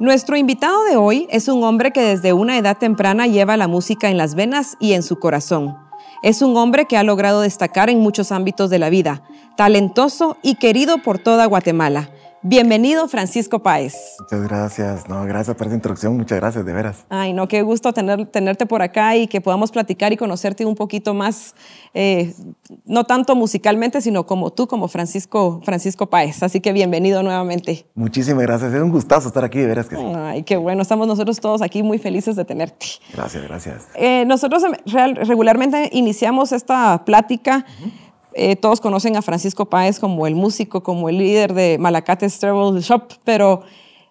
Nuestro invitado de hoy es un hombre que desde una edad temprana lleva la música en las venas y en su corazón. Es un hombre que ha logrado destacar en muchos ámbitos de la vida, talentoso y querido por toda Guatemala. Bienvenido, Francisco Páez. Muchas gracias. No, gracias por esa introducción. Muchas gracias, de veras. Ay, no, qué gusto tener, tenerte por acá y que podamos platicar y conocerte un poquito más, eh, no tanto musicalmente, sino como tú, como Francisco, Francisco Páez. Así que bienvenido nuevamente. Muchísimas gracias. Es un gustazo estar aquí, de veras que sí. Ay, qué bueno. Estamos nosotros todos aquí muy felices de tenerte. Gracias, gracias. Eh, nosotros real, regularmente iniciamos esta plática. Eh, todos conocen a Francisco Páez como el músico, como el líder de Malacate Travel Shop, pero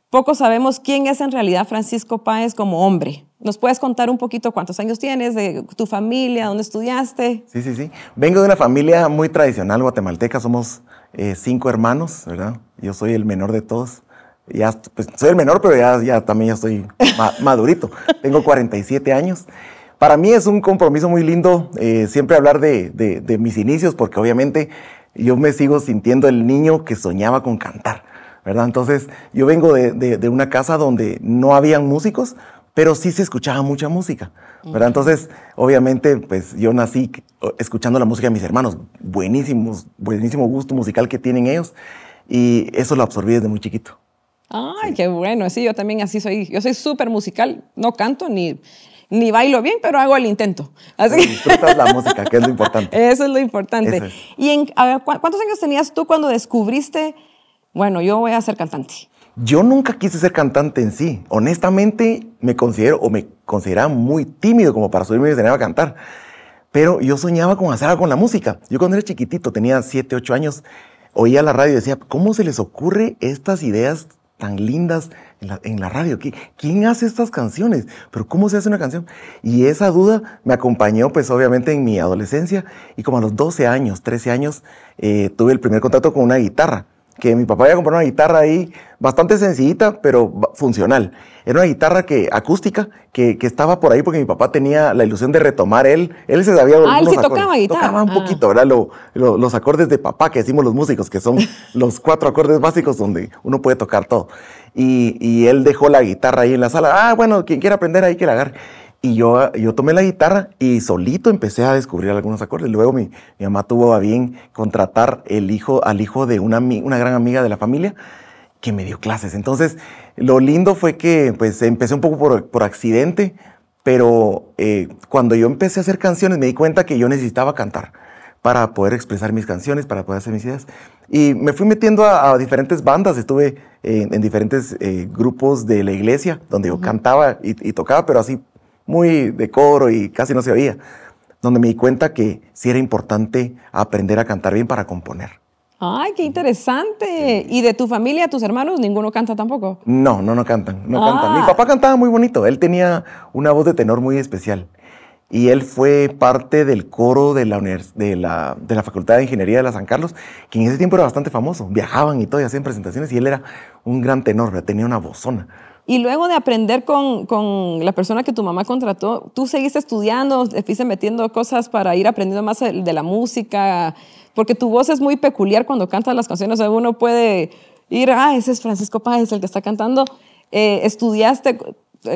poco sabemos quién es en realidad Francisco Páez como hombre. ¿Nos puedes contar un poquito cuántos años tienes, de tu familia, dónde estudiaste? Sí, sí, sí. Vengo de una familia muy tradicional guatemalteca. Somos eh, cinco hermanos, ¿verdad? Yo soy el menor de todos. Ya, pues, soy el menor, pero ya, ya también ya estoy ma madurito. Tengo 47 años. Para mí es un compromiso muy lindo eh, siempre hablar de, de, de, mis inicios, porque obviamente yo me sigo sintiendo el niño que soñaba con cantar, ¿verdad? Entonces, yo vengo de, de una casa donde no habían músicos, pero sí se escuchaba mucha música, ¿verdad? Entonces, obviamente, pues yo nací escuchando la música de mis hermanos, buenísimos, buenísimo gusto musical que tienen ellos, y eso lo absorbí desde muy chiquito. Ay, sí. qué bueno, sí, yo también así soy, yo soy súper musical, no canto ni ni bailo bien, pero hago el intento. Así. Disfrutas la música, que es lo importante. Eso es lo importante. Es. ¿Y en, a ver, cuántos años tenías tú cuando descubriste, bueno, yo voy a ser cantante? Yo nunca quise ser cantante en sí. Honestamente, me considero o me consideraba muy tímido como para subirme y escenario a cantar. Pero yo soñaba con hacer algo con la música. Yo cuando era chiquitito, tenía 7, 8 años, oía la radio y decía, ¿cómo se les ocurre estas ideas tan lindas en la, en la, radio. ¿Quién hace estas canciones? ¿Pero cómo se hace una canción? Y esa duda me acompañó, pues obviamente en mi adolescencia y como a los 12 años, 13 años, eh, tuve el primer contacto con una guitarra que mi papá había comprado una guitarra ahí bastante sencillita, pero funcional. Era una guitarra que, acústica que, que, estaba por ahí porque mi papá tenía la ilusión de retomar él. Él se sabía ah, él sí tocaba guitarra. Tocaba un ah. poquito, ¿verdad? Lo, lo, los acordes de papá que decimos los músicos, que son los cuatro acordes básicos donde uno puede tocar todo. Y, él dejó la guitarra ahí en la sala. Ah, bueno, quien quiera aprender ahí que la agarre. Y yo, yo tomé la guitarra y solito empecé a descubrir algunos acordes. Luego mi, mi mamá tuvo a bien contratar el hijo, al hijo de una, una gran amiga de la familia que me dio clases. Entonces, lo lindo fue que pues empecé un poco por, por accidente, pero eh, cuando yo empecé a hacer canciones me di cuenta que yo necesitaba cantar para poder expresar mis canciones, para poder hacer mis ideas. Y me fui metiendo a, a diferentes bandas, estuve en, en diferentes eh, grupos de la iglesia, donde yo cantaba y, y tocaba, pero así muy de coro y casi no se oía, donde me di cuenta que sí era importante aprender a cantar bien para componer. ¡Ay, qué interesante! ¿Y de tu familia, tus hermanos, ninguno canta tampoco? No, no, no cantan, no ah. cantan. Mi papá cantaba muy bonito, él tenía una voz de tenor muy especial. Y él fue parte del coro de la, de, la, de la Facultad de Ingeniería de la San Carlos, que en ese tiempo era bastante famoso. Viajaban y todo, y hacían presentaciones, y él era un gran tenor, tenía una vozona. Y luego de aprender con, con, la persona que tu mamá contrató, ¿tú seguiste estudiando, te fuiste metiendo cosas para ir aprendiendo más de la música? Porque tu voz es muy peculiar cuando cantas las canciones. O sea, uno puede ir, ah, ese es Francisco Páez el que está cantando. Eh, ¿Estudiaste,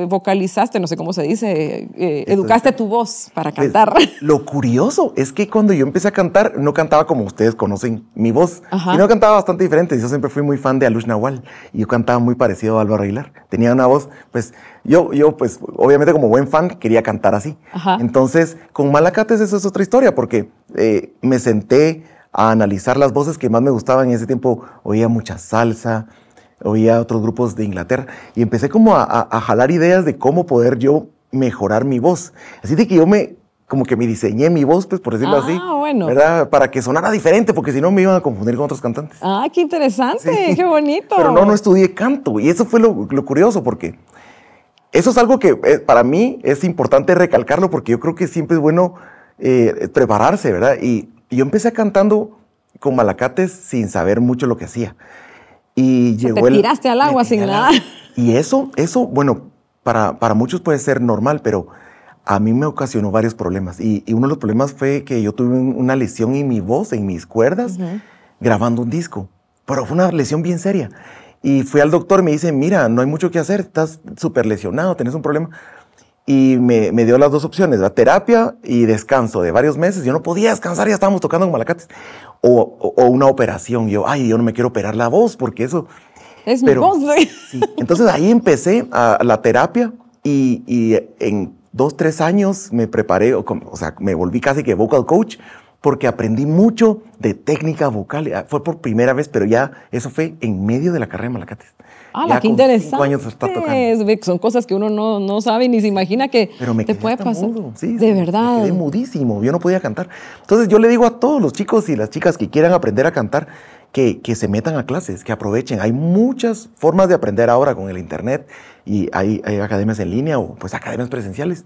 vocalizaste, no sé cómo se dice, eh, educaste tu voz para cantar? Lo curioso es que cuando yo empecé a cantar, no cantaba como ustedes conocen mi voz. Ajá. Y no cantaba bastante diferente. Yo siempre fui muy fan de Alush Nahual. Y yo cantaba muy parecido a Álvaro Aguilar. Tenía una voz, pues, yo, yo pues, obviamente como buen fan, quería cantar así. Ajá. Entonces, con Malacates eso es otra historia, porque eh, me senté a analizar las voces que más me gustaban. En ese tiempo oía mucha salsa, oía otros grupos de Inglaterra y empecé como a, a, a, jalar ideas de cómo poder yo mejorar mi voz. Así de que yo me, como que me diseñé mi voz, pues por decirlo ah, así, bueno. ¿verdad? Para que sonara diferente, porque si no me iban a confundir con otros cantantes. Ah, qué interesante, sí. qué bonito. Pero no, no estudié canto y eso fue lo, lo curioso, porque eso es algo que eh, para mí es importante recalcarlo, porque yo creo que siempre es bueno eh, prepararse, ¿verdad? Y, y yo empecé cantando con malacates sin saber mucho lo que hacía. Y llegó te tiraste el, al agua sin nada. Y eso, eso, bueno, para, para muchos puede ser normal, pero a mí me ocasionó varios problemas. Y, y, uno de los problemas fue que yo tuve una lesión en mi voz, en mis cuerdas, uh -huh. grabando un disco. Pero fue una lesión bien seria. Y fui al doctor, me dice, mira, no hay mucho que hacer, estás súper lesionado, tenés un problema. Y me, me, dio las dos opciones, la terapia y descanso de varios meses. Yo no podía descansar, ya estábamos tocando con malacates. O, o, una operación. Yo, ay, yo no me quiero operar la voz porque eso... Es mi voz. Sí. Entonces ahí empecé a la terapia y, y en dos, tres años me preparé, o, o sea, me volví casi que vocal coach porque aprendí mucho de técnica vocal. Ah, fue por primera vez, pero ya eso fue en medio de la carrera de Malacates. Ah, qué interesante. años está tocando. Son cosas que uno no, no sabe ni se imagina que pero me te puede pasar. Mudo. Sí, de verdad. Me quedé mudísimo, yo no podía cantar. Entonces yo le digo a todos los chicos y las chicas que quieran aprender a cantar que, que se metan a clases, que aprovechen. Hay muchas formas de aprender ahora con el internet y hay, hay academias en línea o pues academias presenciales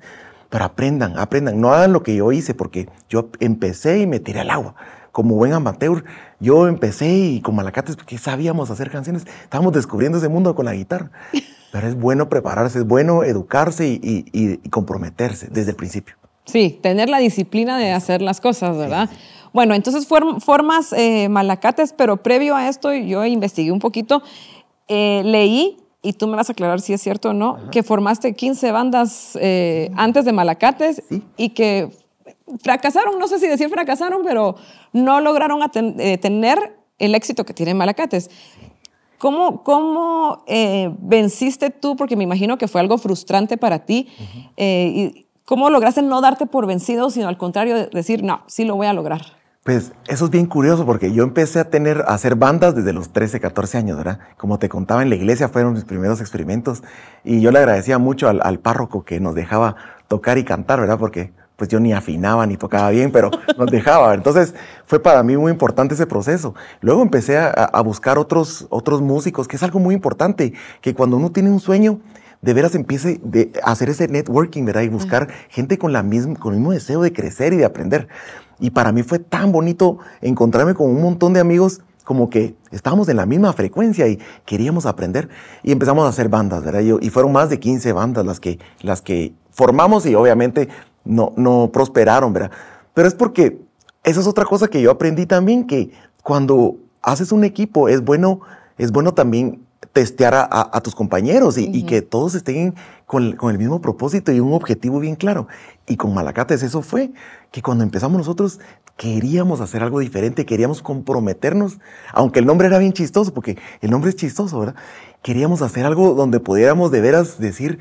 pero aprendan, aprendan, no hagan lo que yo hice, porque yo empecé y me tiré al agua. Como buen amateur, yo empecé y con Malacates, porque sabíamos hacer canciones, estábamos descubriendo ese mundo con la guitarra. Pero es bueno prepararse, es bueno educarse y, comprometerse desde el principio. Sí, tener la disciplina de hacer las cosas, ¿verdad? Bueno, entonces formas eh, Malacates, pero previo a esto yo investigué un poquito, eh, leí y tú me vas a aclarar si es cierto o no, que formaste 15 bandas eh, antes de Malacates y que fracasaron, no sé si decir fracasaron, pero no lograron eh, tener el éxito que tiene Malacates. ¿Cómo, cómo eh, venciste tú? Porque me imagino que fue algo frustrante para ti. y ¿Cómo lograste no darte por vencido, sino al contrario, decir, no, sí lo voy a lograr? Pues eso es bien curioso porque yo empecé a tener, a hacer bandas desde los 13, 14 años, ¿verdad? Como te contaba, en la iglesia fueron mis primeros experimentos y yo le agradecía mucho al, párroco que nos dejaba tocar y cantar, ¿verdad? Porque pues yo ni afinaba ni tocaba bien, pero nos dejaba. Entonces fue para mí muy importante ese proceso. Luego empecé a, buscar otros, otros músicos, que es algo muy importante, que cuando uno tiene un sueño, de veras empiece a hacer ese networking, ¿verdad? Y buscar gente con, la misma, con el mismo deseo de crecer y de aprender. Y para mí fue tan bonito encontrarme con un montón de amigos como que estábamos en la misma frecuencia y queríamos aprender. Y empezamos a hacer bandas, ¿verdad? Y fueron más de 15 bandas las que, las que formamos y obviamente no, no prosperaron, ¿verdad? Pero es porque esa es otra cosa que yo aprendí también, que cuando haces un equipo es bueno, es bueno también testear a, tus compañeros y, que todos estén con, con, el mismo propósito y un objetivo bien claro. Y con Malacates eso fue, que cuando empezamos nosotros queríamos hacer algo diferente, queríamos comprometernos, aunque el nombre era bien chistoso, porque el nombre es chistoso, ¿verdad? Queríamos hacer algo donde pudiéramos de veras decir,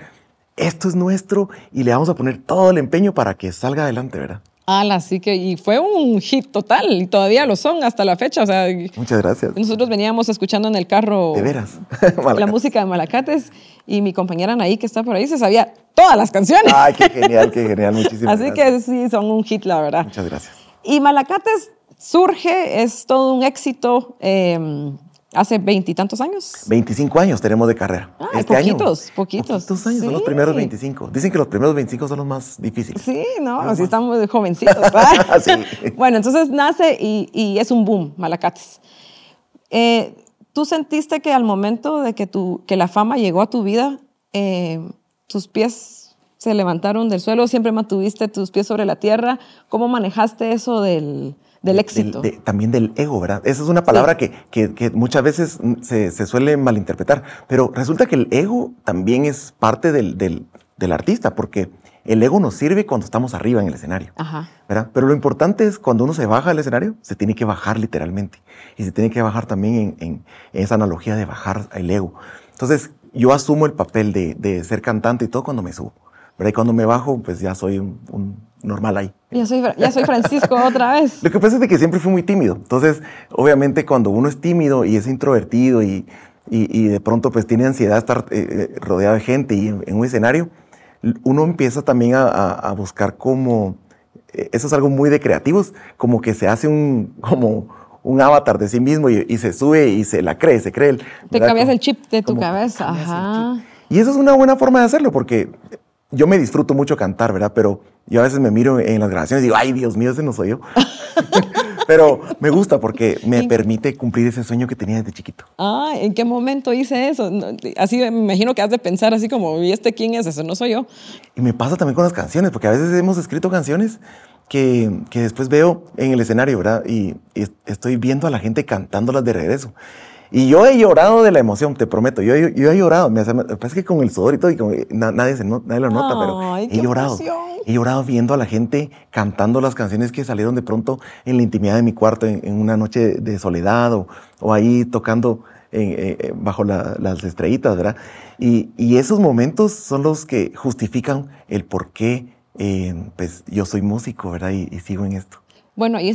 esto es nuestro y le vamos a poner todo el empeño para que salga adelante, ¿verdad? Así que, y fue un hit total, y todavía lo son hasta la fecha. O sea, Muchas gracias. Nosotros veníamos escuchando en el carro. De veras. la música de Malacates, y mi compañera Anaí, que está por ahí, se sabía todas las canciones. Ay, qué genial, qué genial, muchísimas Así que sí, son un hit, la verdad. Muchas gracias. Y Malacates surge, es todo un éxito. Eh, ¿Hace veintitantos años? Veinticinco años tenemos de carrera. Ah, este poquitos, año, poquitos. Poquitos años, son los primeros veinticinco. Dicen que los primeros veinticinco son los más difíciles. Sí, no, así estamos jovencitos. sí. Bueno, entonces nace y, es un boom, Malacates. Eh, ¿Tú sentiste que al momento de que, tu, que la fama llegó a tu vida, eh, tus pies se levantaron del suelo? ¿Siempre mantuviste tus pies sobre la tierra? ¿Cómo manejaste eso del del éxito. también del ego, ¿verdad? Esa es una palabra que, que, muchas veces se, se, suele malinterpretar, pero resulta que el ego también es parte del, del, del, artista, porque el ego nos sirve cuando estamos arriba en el escenario, Ajá. ¿verdad? Pero lo importante es cuando uno se baja del escenario, se tiene que bajar literalmente, y se tiene que bajar también en, en, esa analogía de bajar el ego. Entonces, yo asumo el papel de, de ser cantante y todo cuando me subo. Pero ahí cuando me bajo, pues ya soy un, normal ahí. Ya soy, ya soy Francisco otra vez. Lo que pasa es que siempre fui muy tímido. Entonces, obviamente, cuando uno es tímido y es introvertido y, y, de pronto pues tiene ansiedad de estar eh, eh, rodeado de gente y en, un escenario, uno empieza también a, a, buscar como, eh, eso es algo muy de creativos, como que se hace un, como un avatar de sí mismo y, se sube y se la cree, se cree. El, Te cambias el chip de tu cabeza. Ajá. Y eso es una buena forma de hacerlo porque yo me disfruto mucho cantar, ¿verdad? Pero yo a veces me miro en las grabaciones y digo, ay, Dios mío, ese no soy yo. Pero me gusta porque me permite cumplir ese sueño que tenía desde chiquito. Ah, ¿en qué momento hice eso? Así me imagino que has de pensar así como, ¿y este quién es? Ese no soy yo. Y me pasa también con las canciones, porque a veces hemos escrito canciones que, que después veo en el escenario, ¿verdad? Y, y estoy viendo a la gente cantándolas de regreso. Y yo he llorado de la emoción, te prometo. Yo, yo, he llorado. Me parece que con el sudor y todo, y nadie, se, nadie lo nota, pero he llorado. He llorado viendo a la gente cantando las canciones que salieron de pronto en la intimidad de mi cuarto, en, una noche de soledad, o, o ahí tocando eh, eh, bajo las estrellitas, ¿verdad? Y, y, esos momentos son los que justifican el por qué eh, pues, yo soy músico, ¿verdad? Y, sigo en esto. Bueno, y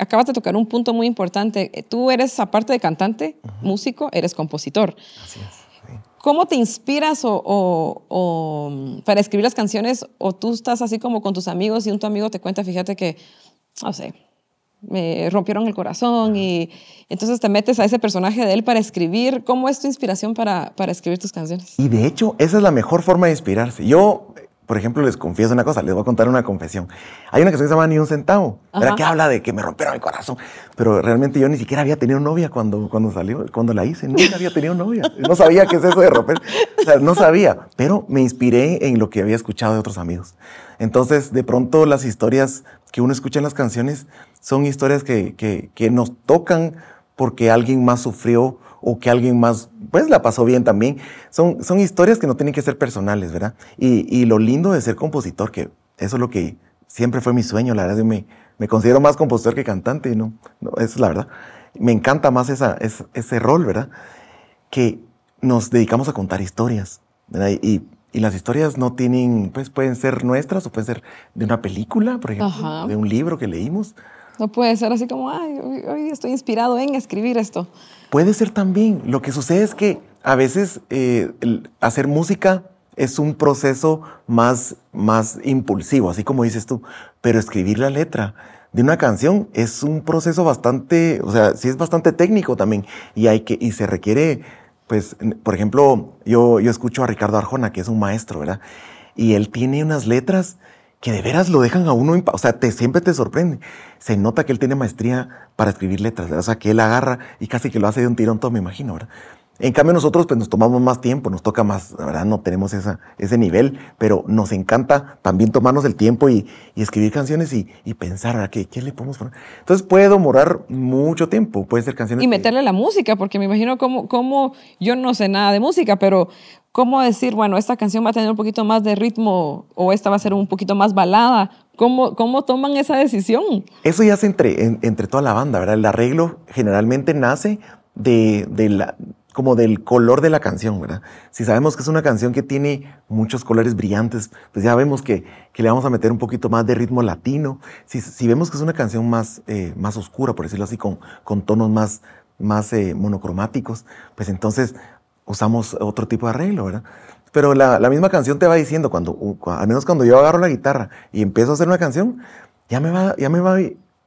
acabas de tocar un punto muy importante. Tú eres, aparte de cantante, músico, eres compositor. Así es. ¿Cómo te inspiras o, o, para escribir las canciones? ¿O tú estás así como con tus amigos y un tu amigo te cuenta, fíjate que, no sé, me rompieron el corazón y entonces te metes a ese personaje de él para escribir. ¿Cómo es tu inspiración para, para escribir tus canciones? Y de hecho, esa es la mejor forma de inspirarse. Yo, por ejemplo, les confieso una cosa, les voy a contar una confesión. Hay una canción que se llama Ni un centavo, ¿verdad? que habla de que me rompieron el corazón, pero realmente yo ni siquiera había tenido novia cuando, cuando salió, cuando la hice, nunca había tenido novia. No sabía qué es eso de romper, o sea, no sabía, pero me inspiré en lo que había escuchado de otros amigos. Entonces, de pronto las historias que uno escucha en las canciones son historias que, que, nos tocan porque alguien más sufrió o que alguien más, pues la pasó bien también. Son, son historias que no tienen que ser personales, ¿verdad? Y, y lo lindo de ser compositor, que eso es lo que siempre fue mi sueño, la verdad, yo me, me considero más compositor que cantante, ¿no? no esa es la verdad. Me encanta más esa, ese rol, ¿verdad? Que nos dedicamos a contar historias, ¿verdad? Y, y las historias no tienen, pues pueden ser nuestras o pueden ser de una película, por ejemplo, de un libro que leímos, no puede ser así como, ay, hoy, estoy inspirado en escribir esto. Puede ser también. Lo que sucede es que a veces eh, hacer música es un proceso más, más impulsivo, así como dices tú, pero escribir la letra de una canción es un proceso bastante, o sea, sí es bastante técnico también y hay que y se requiere pues por ejemplo, yo yo escucho a Ricardo Arjona, que es un maestro, ¿verdad? Y él tiene unas letras que de veras lo dejan a uno, o sea, te, siempre te sorprende. Se nota que él tiene maestría para escribir letras, o sea, que él agarra y casi que lo hace de un tirón todo, me imagino, ¿verdad? En cambio nosotros pues nos tomamos más tiempo, nos toca más, ¿verdad? No tenemos esa, ese nivel, pero nos encanta también tomarnos el tiempo y, escribir canciones y, pensar, ¿verdad? ¿Qué, ¿Qué, le podemos poner? Entonces puede demorar mucho tiempo, puede ser canciones... Y meterle la música, porque me imagino como, como, yo no sé nada de música, pero cómo decir, bueno, esta canción va a tener un poquito más de ritmo o esta va a ser un poquito más balada. ¿Cómo, cómo toman esa decisión? Eso ya es entre, entre toda la banda, ¿verdad? El arreglo generalmente nace de, de la, como del color de la canción, ¿verdad? Si sabemos que es una canción que tiene muchos colores brillantes, pues ya vemos que, que le vamos a meter un poquito más de ritmo latino. Si, si vemos que es una canción más, eh, más oscura, por decirlo así, con, con tonos más, más eh, monocromáticos, pues entonces usamos otro tipo de arreglo, ¿verdad? Pero la, misma canción te va diciendo, cuando, al menos cuando yo agarro la guitarra y empiezo a hacer una canción, ya me va, ya me va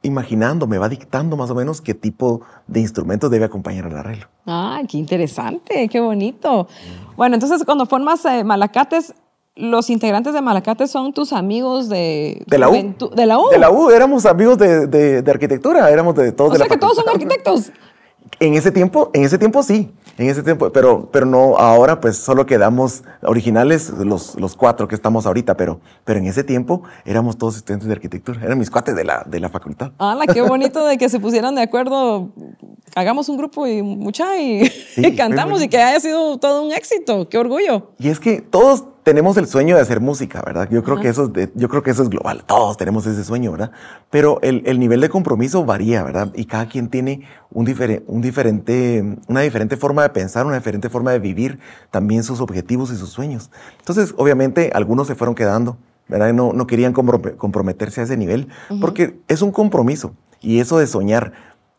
imaginando, me va dictando más o menos qué tipo de instrumentos debe acompañar el arreglo. Ah, qué interesante, qué bonito. Bueno, entonces cuando formas eh, Malacates, los integrantes de Malacates son tus amigos de, de la U. De la U. De la U, éramos amigos de, de, arquitectura, éramos de todos. O sea que todos son arquitectos. En ese tiempo, en ese tiempo sí, en ese tiempo, pero, pero no, ahora pues solo quedamos originales los, los cuatro que estamos ahorita, pero, pero en ese tiempo éramos todos estudiantes de arquitectura, eran mis cuates de la, de la facultad. ¡Hala, qué bonito de que se pusieran de acuerdo! Hagamos un grupo y mucha y, y cantamos y que haya sido todo un éxito, qué orgullo. Y es que todos tenemos el sueño de hacer música, ¿verdad? Yo creo, que eso es yo creo que eso es global, todos tenemos ese sueño, ¿verdad? Pero el, el nivel de compromiso varía, ¿verdad? Y cada quien tiene un, un diferente, una diferente forma de pensar, una diferente forma de vivir también sus objetivos y sus sueños. Entonces, obviamente, algunos se fueron quedando, ¿verdad? No, no querían comprometerse a ese nivel, porque es un compromiso. Y eso de soñar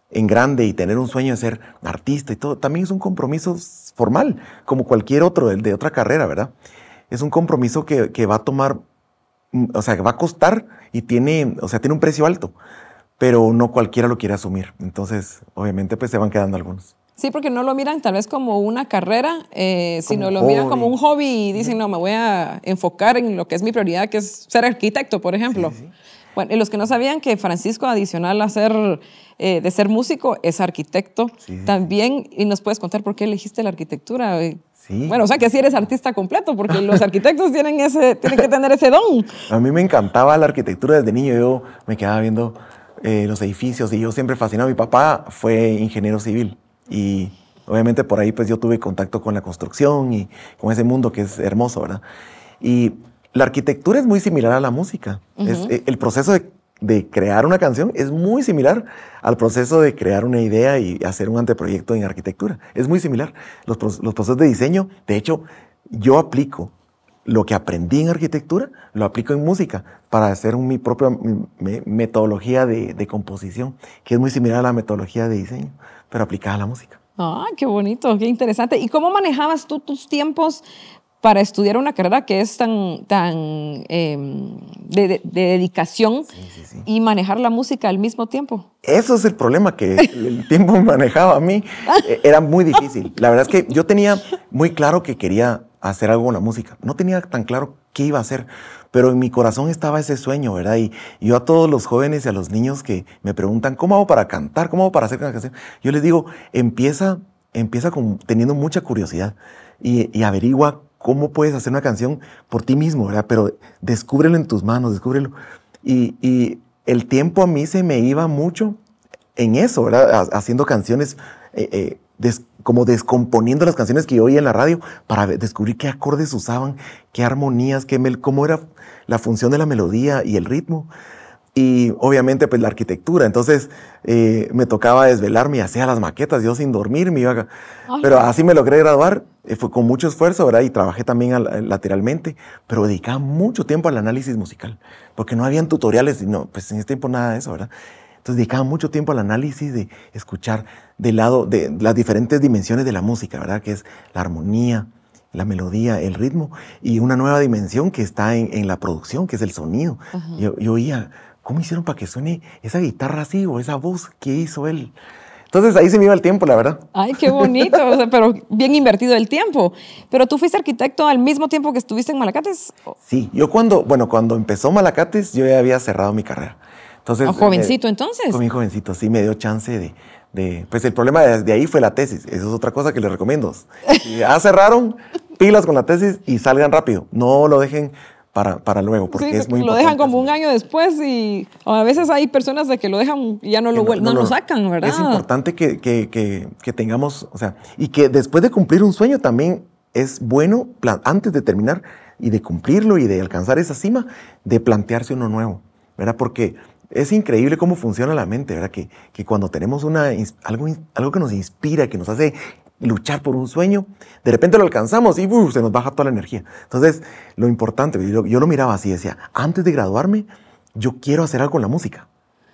en grande y tener un sueño de ser artista y todo, también es un compromiso formal, como cualquier otro, el de otra carrera, ¿verdad? Es un compromiso que, que, va a tomar, mm, o sea, que va a costar y tiene, o sea, tiene un precio alto, pero no cualquiera lo quiere asumir. Entonces, obviamente, pues se van quedando algunos. Sí, porque no lo miran tal vez como una carrera, eh, sino lo miran como un hobby y dicen, no, me voy a enfocar en lo que es mi prioridad, que es ser arquitecto, por ejemplo. Bueno, y los que no sabían que Francisco, adicional a ser, eh, de ser músico, es arquitecto también, y nos puedes contar por qué elegiste la arquitectura. Bueno, o sea que sí eres artista completo, porque los arquitectos tienen, ese, tienen que tener ese don. A mí me encantaba la arquitectura desde niño. Yo me quedaba viendo eh, los edificios y yo siempre fascinado. Mi papá fue ingeniero civil y Obviamente por ahí pues yo tuve contacto con la construcción y con ese mundo que es hermoso, ¿verdad? Y la arquitectura es muy similar a la música. es, eh, el proceso de, de, crear una canción es muy similar al proceso de crear una idea y hacer un anteproyecto en arquitectura. Es muy similar. Los, los procesos de diseño, de hecho, yo aplico lo que aprendí en arquitectura, lo aplico en música para hacer mi propia metodología de, de, composición, que es muy similar a la metodología de diseño, pero aplicada a la música. Ah, qué bonito, qué interesante. ¿Y cómo manejabas tú tus tiempos para estudiar una carrera que es tan, tan em, de, dedicación y manejar la música al mismo tiempo? Eso es el problema, que el tiempo manejaba a mí eh, era muy difícil. La verdad es que yo tenía muy claro que quería hacer algo con la música. No tenía tan claro qué iba a hacer, pero en mi corazón estaba ese sueño, ¿verdad? Y yo a todos los jóvenes y a los niños que me preguntan, ¿cómo hago para cantar? ¿Cómo hago para hacer una canción? Yo les digo, empieza, empieza con, teniendo mucha curiosidad y, y averigua cómo puedes hacer una canción por ti mismo, ¿verdad? Pero descúbrelo en tus manos, descúbrelo. Y, y el tiempo a mí se me iba mucho en eso, ¿verdad? Haciendo canciones, eh, eh, como descomponiendo las canciones que yo oía en la radio para descubrir qué acordes usaban, qué armonías, qué cómo era la función de la melodía y el ritmo y obviamente pues la arquitectura. Entonces eh, me tocaba desvelarme y hacía las maquetas, yo sin dormir me iba Pero así me logré graduar, eh, fue con mucho esfuerzo, ¿verdad? Y trabajé también lateralmente, pero dedicaba mucho tiempo al análisis musical, porque no habían tutoriales, no, pues en ese tiempo nada de eso, ¿verdad? Entonces dedicaba mucho tiempo al análisis de escuchar del lado de las diferentes dimensiones de la música, ¿verdad? Que es la armonía, la melodía, el ritmo y una nueva dimensión que está en, la producción, que es el sonido. Yo, yo oía ¿cómo hicieron para que suene esa guitarra así o esa voz que hizo él? Entonces ahí se me iba el tiempo, la verdad. Ay, qué bonito, pero bien invertido el tiempo. Pero tú fuiste arquitecto al mismo tiempo que estuviste en Malacates. Sí, yo cuando, bueno, cuando empezó Malacates, yo ya había cerrado mi carrera. Entonces, ¿O jovencito entonces? Con mi jovencito, sí, me dio chance de, de, pues el problema de, ahí fue la tesis. Eso es otra cosa que les recomiendo. ya cerraron, pilas con la tesis y salgan rápido. No lo dejen para, para luego, porque es muy Lo dejan como un año después y a veces hay personas de que lo dejan y ya no lo, no, lo sacan, ¿verdad? Es importante que, que, que, tengamos, o sea, y que después de cumplir un sueño también es bueno, antes de terminar y de cumplirlo y de alcanzar esa cima, de plantearse uno nuevo, ¿verdad? Porque es increíble cómo funciona la mente, ¿verdad? Que, que cuando tenemos una, algo, algo que nos inspira, que nos hace luchar por un sueño, de repente lo alcanzamos y se nos baja toda la energía. Entonces, lo importante, yo, yo, lo miraba así, decía, antes de graduarme, yo quiero hacer algo con la música.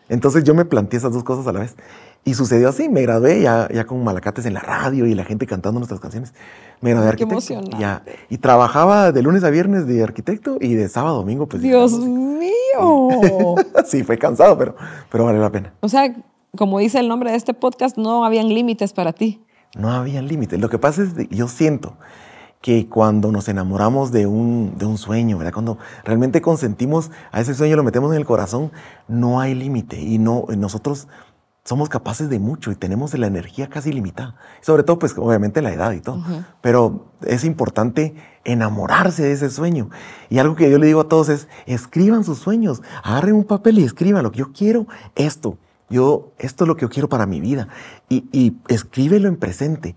Entonces yo me planteé esas dos cosas a la vez. Y sucedió así, me gradué ya, ya con malacates en la radio y la gente cantando nuestras canciones. Me gradué de arquitecto. Ya, y trabajaba de lunes a viernes de arquitecto y de sábado a domingo pues... ¡Dios mío! sí, fue cansado, pero, pero vale la pena. O sea, como dice el nombre de este podcast, no habían límites para ti. No había límites. Lo que pasa es que yo siento que cuando nos enamoramos de un, de un sueño, ¿verdad? cuando realmente consentimos a ese sueño, lo metemos en el corazón, no hay límite. Y no, nosotros somos capaces de mucho y tenemos la energía casi limitada. Sobre todo, pues obviamente la edad y todo. Pero es importante enamorarse de ese sueño. Y algo que yo le digo a todos es, escriban sus sueños, agarren un papel y escríbanlo. Yo quiero esto. Yo, esto es lo que yo quiero para mi vida. Y, y escríbelo en presente.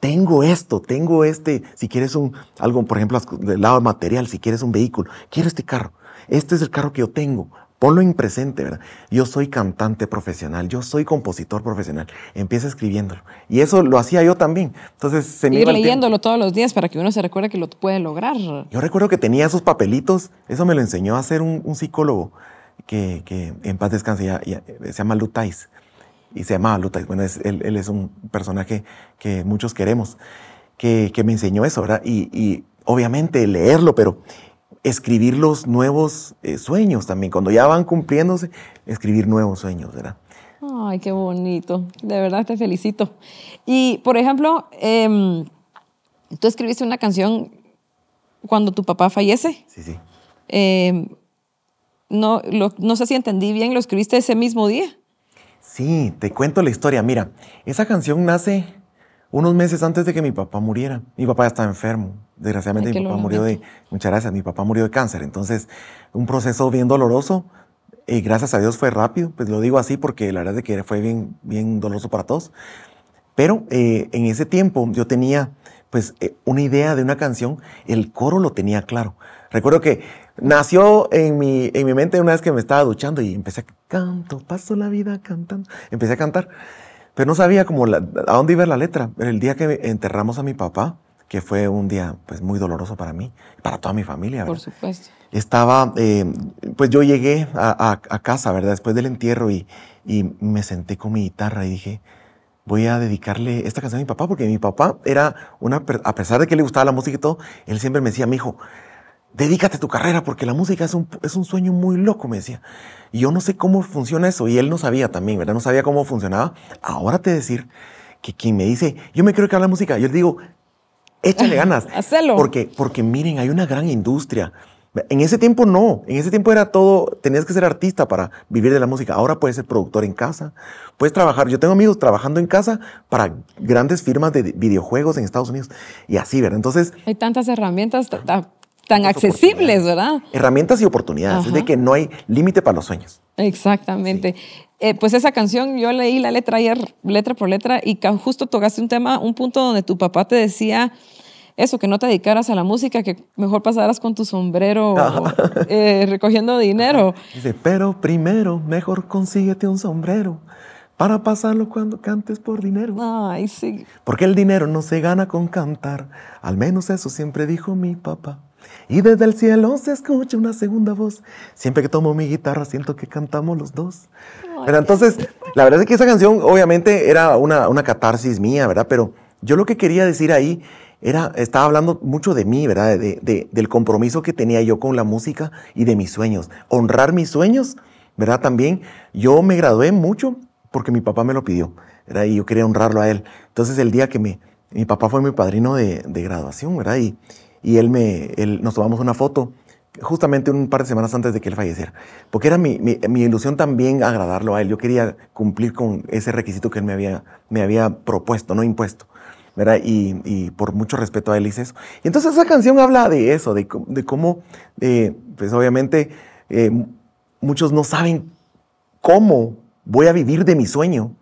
Tengo esto, tengo este, si quieres un, algo, por ejemplo, del lado material, si quieres un vehículo, quiero este carro. Este es el carro que yo tengo. Ponlo en presente, ¿verdad? Yo soy cantante profesional, yo soy compositor profesional. Empieza escribiéndolo. Y eso lo hacía yo también. Entonces, se Ir leyéndolo todos los días para que uno se recuerde que lo puede lograr. Yo recuerdo que tenía esos papelitos, eso me lo enseñó a hacer un, un psicólogo que, en paz descanse, ya, se llama Lutais. Y se llamaba Lutais. Bueno, él, es un personaje que muchos queremos, que, me enseñó eso, ¿verdad? Y, obviamente leerlo, pero escribir los nuevos eh, sueños también. Cuando ya van cumpliéndose, escribir nuevos sueños, ¿verdad? Ay, qué bonito. De verdad te felicito. Y, por ejemplo, em, tú escribiste una canción cuando tu papá fallece. Sí, sí. Em, no, no sé si entendí bien, lo escribiste ese mismo día. Sí, te cuento la historia. Mira, esa canción nace unos meses antes de que mi papá muriera. Mi papá ya estaba enfermo. Desgraciadamente mi papá murió de, muchas gracias, mi papá murió de cáncer. Entonces, un proceso bien doloroso. Y gracias a Dios fue rápido. Pues lo digo así porque la verdad es que fue bien, bien doloroso para todos. Pero eh, en ese tiempo yo tenía pues eh, una idea de una canción, el coro lo tenía claro. Recuerdo que nació en mi, en mi mente una vez que me estaba duchando y empecé a canto, paso la vida cantando. Empecé a cantar, pero no sabía cómo a dónde iba la letra. El día que enterramos a mi papá, que fue un día pues muy doloroso para mí, para toda mi familia. Por supuesto. Estaba, eh, pues yo llegué a, casa, ¿verdad? Después del entierro y, y me senté con mi guitarra y dije, voy a dedicarle esta canción a mi papá, porque mi papá era una, a pesar de que le gustaba la música y todo, él siempre me decía, mi hijo, dedícate a tu carrera, porque la música es un, es un sueño muy loco, me decía. Y yo no sé cómo funciona eso, y él no sabía también, ¿verdad? No sabía cómo funcionaba. Ahora te decir que quien me dice, yo me quiero a la música, yo le digo, échale ganas. Hacelo. Porque, porque miren, hay una gran industria. En ese tiempo no, en ese tiempo era todo, tenías que ser artista para vivir de la música. Ahora puedes ser productor en casa, puedes trabajar. Yo tengo amigos trabajando en casa para grandes firmas de videojuegos en Estados Unidos y así, ¿verdad? Entonces... Hay tantas herramientas tan accesibles, ¿verdad? Herramientas y oportunidades, es de que no hay límite para los sueños. Exactamente. Eh, pues esa canción, yo leí la letra ayer, letra por letra, y justo tocaste un tema, un punto donde tu papá te decía eso, que no te dedicaras a la música, que mejor pasaras con tu sombrero eh, recogiendo dinero. Dice, pero primero, mejor consíguete un sombrero para pasarlo cuando cantes por dinero. Ay, sí. Porque el dinero no se gana con cantar, al menos eso siempre dijo mi papá. Y desde el cielo se escucha una segunda voz. Siempre que tomo mi guitarra siento que cantamos los dos. Pero entonces, la verdad es que esa canción obviamente era una, una catarsis mía, ¿verdad? Pero yo lo que quería decir ahí era, estaba hablando mucho de mí, ¿verdad? De, del compromiso que tenía yo con la música y de mis sueños. Honrar mis sueños, ¿verdad? También yo me gradué mucho porque mi papá me lo pidió, ¿verdad? Y yo quería honrarlo a él. Entonces el día que mi, mi papá fue mi padrino de, graduación, ¿verdad? Y, y él me, él, nos tomamos una foto justamente un par de semanas antes de que él falleciera, porque era mi, mi, mi, ilusión también agradarlo a él. Yo quería cumplir con ese requisito que él me había, me había propuesto, no impuesto. Y, por mucho respeto a él hice eso. Y entonces esa canción habla de eso, de, cómo, eh, pues obviamente, eh, muchos no saben cómo voy a vivir de mi sueño,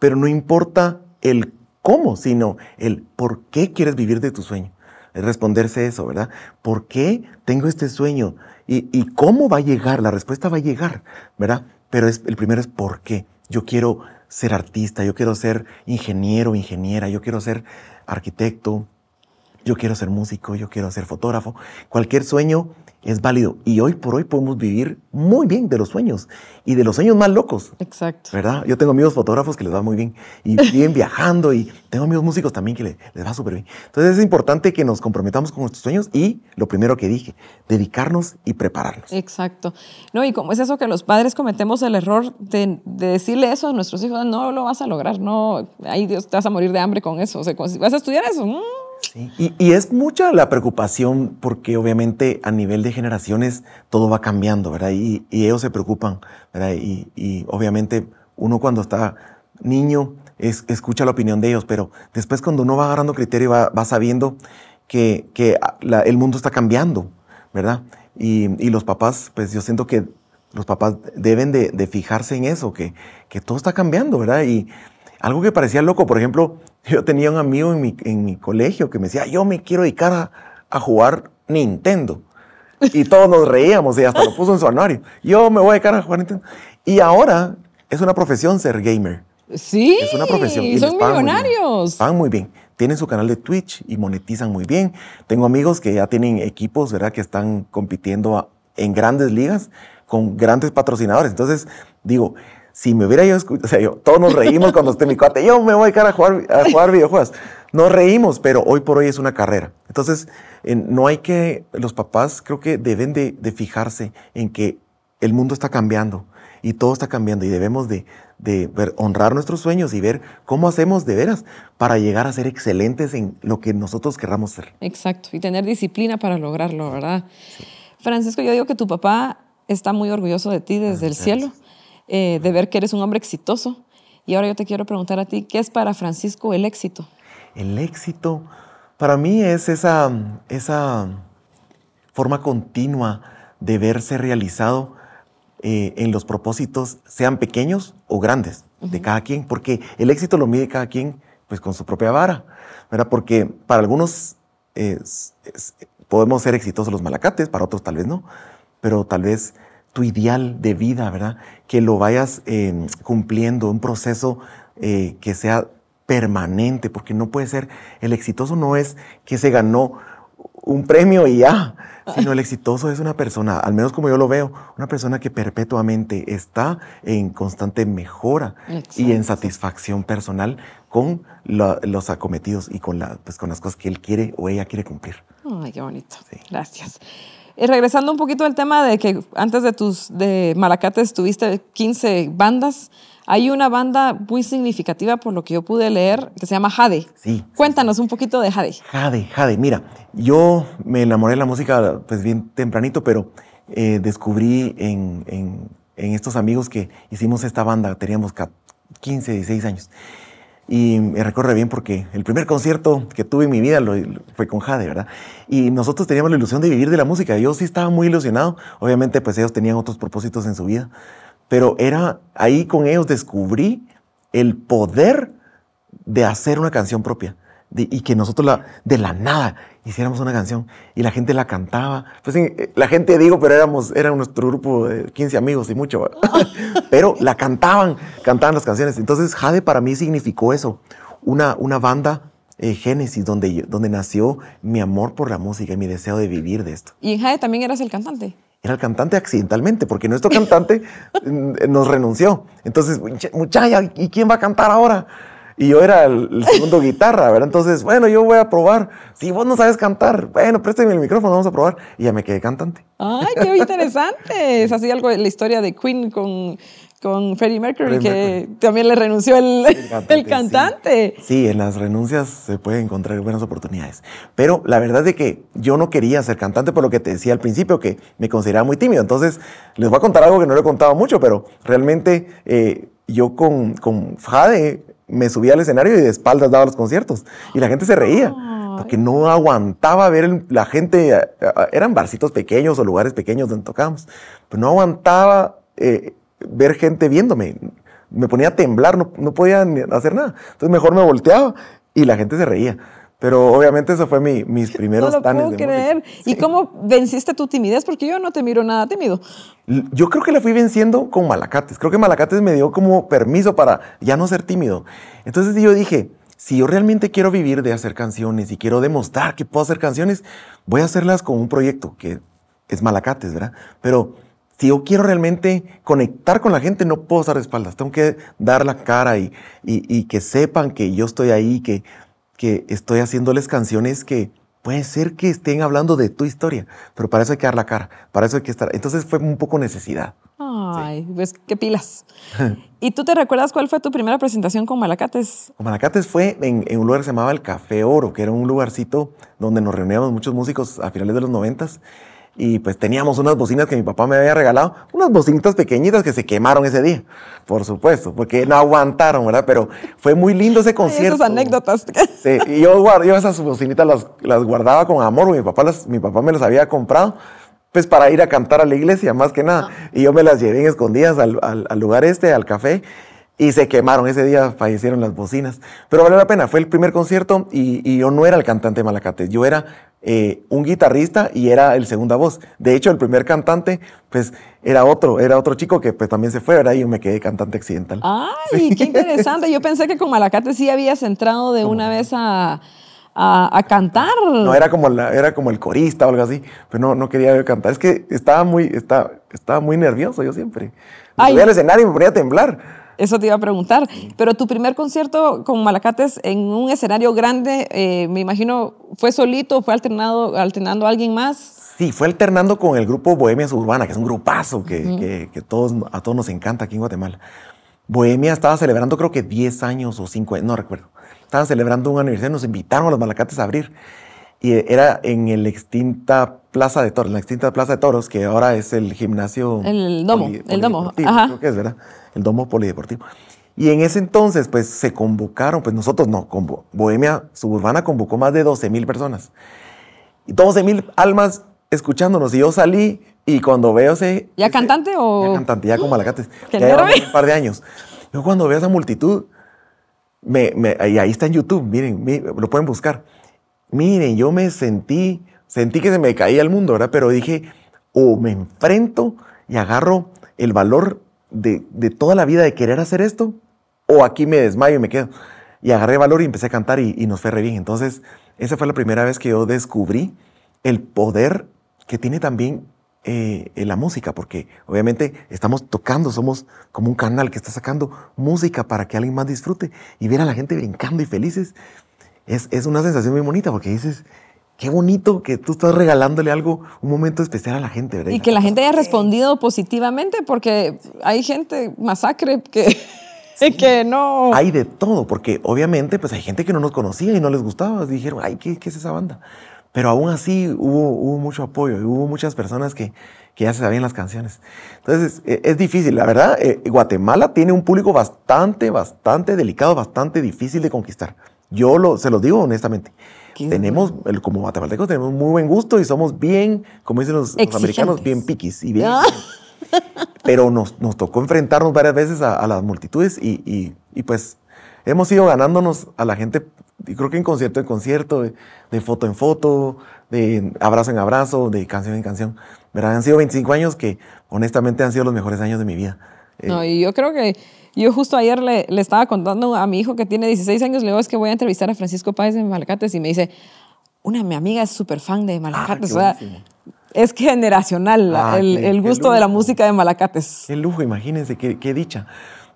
pero no importa el cómo, sino el por qué quieres vivir de tu sueño. Es responderse eso, ¿verdad? ¿Por qué tengo este sueño? ¿Y, y cómo va a llegar? La respuesta va a llegar, ¿verdad? Pero es, el primero es por qué. Yo quiero ser artista, yo quiero ser ingeniero, ingeniera, yo quiero ser arquitecto, yo quiero ser músico, yo quiero ser fotógrafo. Cualquier sueño es válido. Y hoy por hoy podemos vivir muy bien de los sueños y de los sueños más locos. Exacto. ¿Verdad? Yo tengo amigos fotógrafos que les va muy bien y viven viajando y tengo amigos músicos también que les, va súper bien. Entonces es importante que nos comprometamos con nuestros sueños y lo primero que dije, dedicarnos y prepararnos. Exacto. No, y como es eso que los padres cometemos el error de, decirle eso a nuestros hijos, no lo vas a lograr, no, ahí Dios te vas a morir de hambre con eso. O sea, vas a estudiar eso. Y, es mucha la preocupación porque obviamente a nivel de generaciones todo va cambiando, ¿verdad? Y, ellos se preocupan, ¿verdad? Y, obviamente uno cuando está niño escucha la opinión de ellos, pero después cuando uno va agarrando criterio va, va sabiendo que, el mundo está cambiando, ¿verdad? Y, los papás, pues yo siento que los papás deben de, fijarse en eso, que, que todo está cambiando, ¿verdad? Y algo que parecía loco, por ejemplo, yo tenía un amigo en mi, en mi colegio que me decía, yo me quiero dedicar a, jugar Nintendo. Y todos nos reíamos y hasta lo puso en su anuario. Yo me voy a dedicar a jugar Nintendo. Y ahora es una profesión ser gamer. Sí. Es una profesión. Y son millonarios. Van muy bien. Tienen su canal de Twitch y monetizan muy bien. Tengo amigos que ya tienen equipos, ¿verdad? Que están compitiendo en grandes ligas con grandes patrocinadores. Entonces, digo, si me hubiera yo escuchado, o sea, yo, todos nos reímos cuando esté mi cuate, yo me voy a dedicar a jugar, a jugar videojuegos. Nos reímos, pero hoy por hoy es una carrera. Entonces, no hay que, los papás creo que deben de, fijarse en que el mundo está cambiando y todo está cambiando y debemos de, ver, honrar nuestros sueños y ver cómo hacemos de veras para llegar a ser excelentes en lo que nosotros querramos ser. Exacto, y tener disciplina para lograrlo, ¿verdad? Francisco, yo digo que tu papá está muy orgulloso de ti desde el cielo eh, de ver que eres un hombre exitoso. Y ahora yo te quiero preguntar a ti, ¿qué es para Francisco el éxito? El éxito para mí es esa, esa forma continua de verse realizado eh, en los propósitos, sean pequeños o grandes, de cada quien, porque el éxito lo mide cada quien pues con su propia vara, ¿verdad? Porque para algunos podemos ser exitosos los malacates, para otros tal vez no, pero tal vez tu ideal de vida, ¿verdad? Que lo vayas eh, cumpliendo, un proceso eh, que sea permanente, porque no puede ser, el exitoso no es que se ganó un premio y ya, sino el exitoso es una persona, al menos como yo lo veo, una persona que perpetuamente está en constante mejora y en satisfacción personal con los acometidos y con, la, pues, con las cosas que él quiere o ella quiere cumplir. Ay, qué bonito. Gracias. Y regresando un poquito al tema de que antes de tus de Malacates tuviste 15 bandas, hay una banda muy significativa por lo que yo pude leer que se llama Jade. Sí. Cuéntanos un poquito de Jade. Jade, Jade. Mira, yo me enamoré de la música pues bien tempranito, pero eh, descubrí en, en, en, estos amigos que hicimos esta banda, teníamos 15, 16 años. Y me recuerdo bien porque el primer concierto que tuve en mi vida fue con Jade, ¿verdad? Y nosotros teníamos la ilusión de vivir de la música. Yo sí estaba muy ilusionado. Obviamente, pues ellos tenían otros propósitos en su vida. Pero era ahí con ellos descubrí el poder de hacer una canción propia y que nosotros la, de la nada hiciéramos una canción y la gente la cantaba. Pues la gente digo, pero éramos, era nuestro grupo de 15 amigos y mucho, pero la cantaban, cantaban las canciones. Entonces Jade para mí significó eso, una, una banda eh, Génesis, donde, donde nació mi amor por la música y mi deseo de vivir de esto. ¿Y en Jade también eras el cantante? Era el cantante accidentalmente, porque nuestro cantante nos renunció. Entonces, muchacha, ¿y quién va a cantar ahora? Y yo era el, segundo guitarra, ¿verdad? Entonces, bueno, yo voy a probar. Si vos no sabes cantar, bueno, préstame el micrófono, vamos a probar. Y ya me quedé cantante. ¡Ay, qué interesante! Es así algo, la historia de Queen con, con Freddie Mercury, que también le renunció el, el cantante. Sí. en las renuncias se pueden encontrar buenas oportunidades. Pero la verdad es que yo no quería ser cantante por lo que te decía al principio, que me consideraba muy tímido. Entonces, les voy a contar algo que no le he contado mucho, pero realmente eh, yo con, con Jade me subía al escenario y de espaldas daba los conciertos. Y la gente se reía. Porque no aguantaba ver la gente. Eh, eh, eran barcitos pequeños o lugares pequeños donde tocábamos. Pero no aguantaba eh, ver gente viéndome. Me ponía a temblar, no, no podía hacer nada. Entonces mejor me volteaba y la gente se reía. Pero obviamente eso fue mi, mis primeros no lo puedo creer. ¿Y cómo venciste tu timidez? Porque yo no te miro nada tímido. Yo creo que la fui venciendo con Malacates. Creo que Malacates me dio como permiso para ya no ser tímido. Entonces yo dije, si yo realmente quiero vivir de hacer canciones y quiero demostrar que puedo hacer canciones, voy a hacerlas con un proyecto que es Malacates, ¿verdad? Pero si yo quiero realmente conectar con la gente, no puedo estar de espaldas. Tengo que dar la cara y, y, y que sepan que yo estoy ahí, que que estoy haciéndoles canciones que puede ser que estén hablando de tu historia, pero para eso hay que dar la cara, para eso hay que estar. Entonces fue un poco necesidad. Ay, pues qué pilas. ¿Y tú te recuerdas cuál fue tu primera presentación con Malacates? Con Malacates fue en, en, un lugar que se llamaba el Café Oro, que era un lugarcito donde nos reuníamos muchos músicos a finales de los noventas y pues teníamos unas bocinas que mi papá me había regalado, unas bocinitas pequeñitas que se quemaron ese día, por supuesto, porque no aguantaron, ¿verdad? Pero fue muy lindo ese concierto. Esas anécdotas. Sí, y yo, yo esas bocinitas las, las guardaba con amor, mi papá, las, mi papá me las había comprado, pues para ir a cantar a la iglesia, más que nada. Ah. Y yo me las llevé en escondidas al, al, lugar este, al café, y se quemaron. Ese día fallecieron las bocinas. Pero valió la pena. Fue el primer concierto y, y yo no era el cantante de Malacates. Yo era eh, un guitarrista y era el segunda voz. De hecho, el primer cantante, pues, era otro, era otro chico que pues también se fue, ¿verdad? Y yo me quedé cantante accidental. ¡Ay, qué interesante! Yo pensé que con Malacate sí habías entrado de una vez a, a, cantar. No, era como, la, era como el corista o algo así, pero no, no quería cantar. Es que estaba muy, estaba, estaba muy nervioso yo siempre. Me subía al escenario y me ponía a temblar. Eso te iba a preguntar. Pero tu primer concierto con Malacates en un escenario grande, eh, me imagino, ¿fue solito? ¿Fue alternado, alternando a alguien más? Sí, fue alternando con el grupo Bohemia Suburbana, que es un grupazo que, que, todos, a todos nos encanta aquí en Guatemala. Bohemia estaba celebrando creo que 10 años o 5 no recuerdo. Estaban celebrando un aniversario, nos invitaron a los Malacates a abrir. Y era en el extinta Plaza de Toros, la extinta Plaza de Toros, que ahora es el gimnasio. El domo, el domo. Ajá. Creo que es, ¿verdad? el domo polideportivo. Y en ese entonces, pues se convocaron, pues nosotros no, Bohemia Suburbana convocó más de 12 mil personas. Y 12 mil almas escuchándonos. Y yo salí y cuando veo ese... ¿Ya cantante o...? Ya cantante, ya con Malacates. Ya llevamos un par de años. Yo cuando veo esa multitud, me, me- y ahí está en YouTube, miren, mi- lo pueden buscar. Miren, yo me sentí, sentí que se me caía el mundo, ¿verdad? Pero dije, o me enfrento y agarro el valor de, de toda la vida de querer hacer esto, o aquí me desmayo y me quedo. Y agarré valor y empecé a cantar y, y nos fue re bien. Entonces, esa fue la primera vez que yo descubrí el poder que tiene también eh, la música, porque obviamente estamos tocando, somos como un canal que está sacando música para que alguien más disfrute y ver a la gente brincando y felices. Es, es una sensación muy bonita porque dices, qué bonito que tú estás regalándole algo, un momento especial a la gente, ¿verdad? Y que la gente haya respondido positivamente, porque hay gente masacre que, que no. Hay de todo, porque obviamente pues hay gente que no nos conocía y no les gustaba. Dijeron, ay, ¿qué, qué es esa banda? Pero aún así hubo, hubo mucho apoyo y hubo muchas personas que, que ya se sabían las canciones. Entonces eh, es difícil, la verdad. eh, Guatemala tiene un público bastante, bastante delicado, bastante difícil de conquistar. Yo lo, se los digo honestamente. Tenemos, el- como guatemaltecos, tenemos muy buen gusto y somos bien, como dicen los, los americanos, bien piquis y bien, Ah. pero nos, nos tocó enfrentarnos varias veces a, a las multitudes y, y- y, pues hemos ido ganándonos a la gente, y creo que en concierto en concierto, de, de foto en foto, de abrazo en abrazo, de canción en canción. ¿verdad? Han sido 25 años que honestamente han sido los mejores años de mi vida. Eh, No, y yo creo que yo justo ayer le, le estaba contando a mi hijo que tiene 16 años, le digo, es que voy a entrevistar a Francisco Páez de Malacates y me dice, una, mi amiga es súper fan de Malacates. qué o sea, buenísimo. es generacional Ah, el, qué- el qué gusto de la música de Malacates. Qué lujo, imagínense, qué, qué dicha.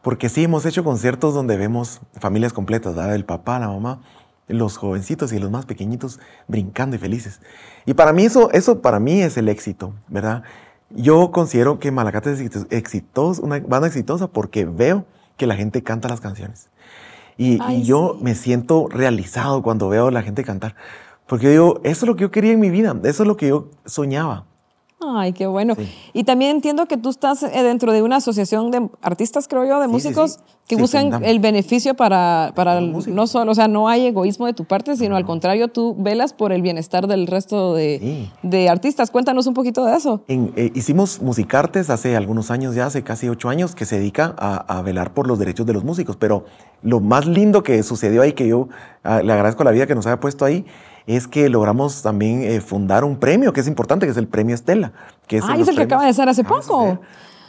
Porque sí, hemos hecho conciertos donde vemos familias completas, ¿verdad? El papá, la mamá, los jovencitos y los más pequeñitos brincando y felices. Y para mí eso, eso para mí es el éxito, ¿verdad? Yo considero que Malacate es exito- exitoso, una banda exitosa porque veo que la gente canta las canciones. Y, yo sí. me siento realizado cuando veo a la gente cantar. Porque yo digo, eso es lo que yo quería en mi vida, eso es lo que yo soñaba. Ay, qué bueno. Sí. Y también entiendo que tú estás eh, dentro de una asociación de artistas, creo yo, de Sí, músicos sí. que buscan fundamos. el beneficio para, para el- no solo, o sea, no hay egoísmo de tu parte, sino al contrario, tú velas por el bienestar del resto de, de artistas. Cuéntanos un poquito de eso. En- eh, hicimos Musicartes hace algunos años, ya hace casi ocho años, que se dedica a, a velar por los derechos de los músicos. Pero lo más lindo que sucedió ahí, que yo ah, le agradezco a la vida que nos haya puesto ahí, es que logramos también eh, fundar un premio que es importante, que es el premio Estela. Que Ah, los es el que acaba de ser hace poco.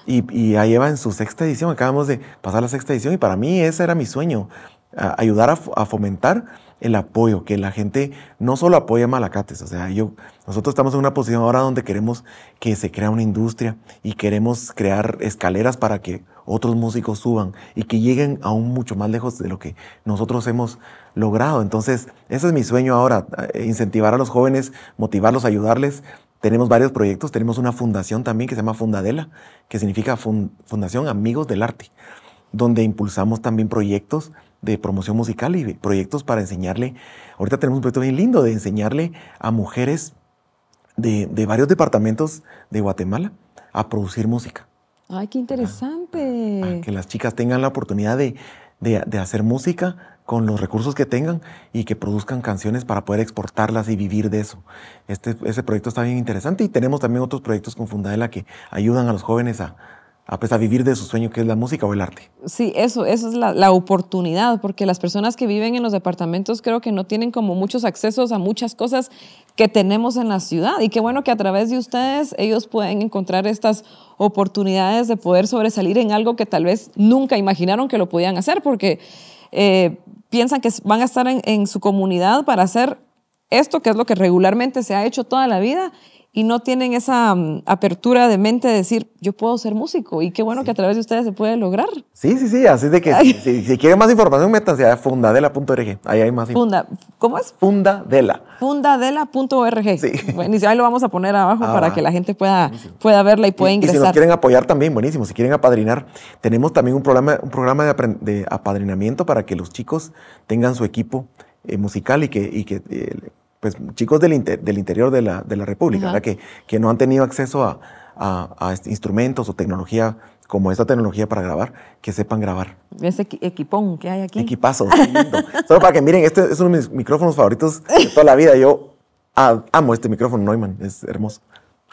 Y, y ya lleva en su sexta edición, acabamos de pasar la sexta edición y para mí ese era mi sueño, a- ayudar a, fo- a fomentar el apoyo, que la gente no solo apoye a Malacates, o sea, yo, nosotros estamos en una posición ahora donde queremos que se crea una industria y queremos crear escaleras para que otros músicos suban y que lleguen aún mucho más lejos de lo que nosotros hemos logrado. Entonces, ese es mi sueño ahora, eh, incentivar a los jóvenes, motivarlos, ayudarles. Tenemos varios proyectos, tenemos una fundación también que se llama Fundadela, que significa Fun- Fundación Amigos del Arte, donde impulsamos también proyectos de promoción musical y proyectos para enseñarle, ahorita tenemos un proyecto bien lindo de enseñarle a mujeres de, de varios departamentos de Guatemala a producir música. Ay, qué interesante. a que las chicas tengan la oportunidad de, de- de hacer música con los recursos que tengan y que produzcan canciones para poder exportarlas y vivir de eso. Este, ese proyecto está bien interesante y tenemos también otros proyectos con Fundadela que ayudan a los jóvenes a, a, pues, a vivir de su sueño que es la música o el arte. Sí, eso, eso es la, la oportunidad, porque las personas que viven en los departamentos creo que no tienen como muchos accesos a muchas cosas que tenemos en la ciudad. Y qué bueno que a través de ustedes ellos pueden encontrar estas oportunidades de poder sobresalir en algo que tal vez nunca imaginaron que lo podían hacer, porque eh, piensan que van a estar en, en su comunidad para hacer esto, que es lo que regularmente se ha hecho toda la vida, y no tienen esa mm, apertura de mente de decir, yo puedo ser músico. Y qué bueno que a través de ustedes se puede lograr. Sí, sí, sí, así de que si, si- si quieren más información, métanse a fundadela.org. Ahí hay más. Funda, ¿Cómo es? Fundadela. Fundadela.org. Sí. Buenísimo. Ahí lo vamos a poner abajo Ah, para que la gente pueda, pueda verla y pueda Y- Y, si nos ingresar. quieren apoyar también, buenísimo. Si quieren apadrinar, tenemos también un programa, un programa de, apadrinamiento para que los chicos tengan su equipo eh, musical y que, y que eh, pues, chicos del, inter- del interior de la, de la República. Que, que no han tenido acceso a, a- a este- instrumentos o tecnología como esta tecnología para grabar, que sepan grabar. Ese equi- equipón que hay aquí. Equipazo, lindo. Solo para que miren, este es uno de mis micrófonos favoritos de toda la vida. Yo amo este micrófono Neumann, es hermoso.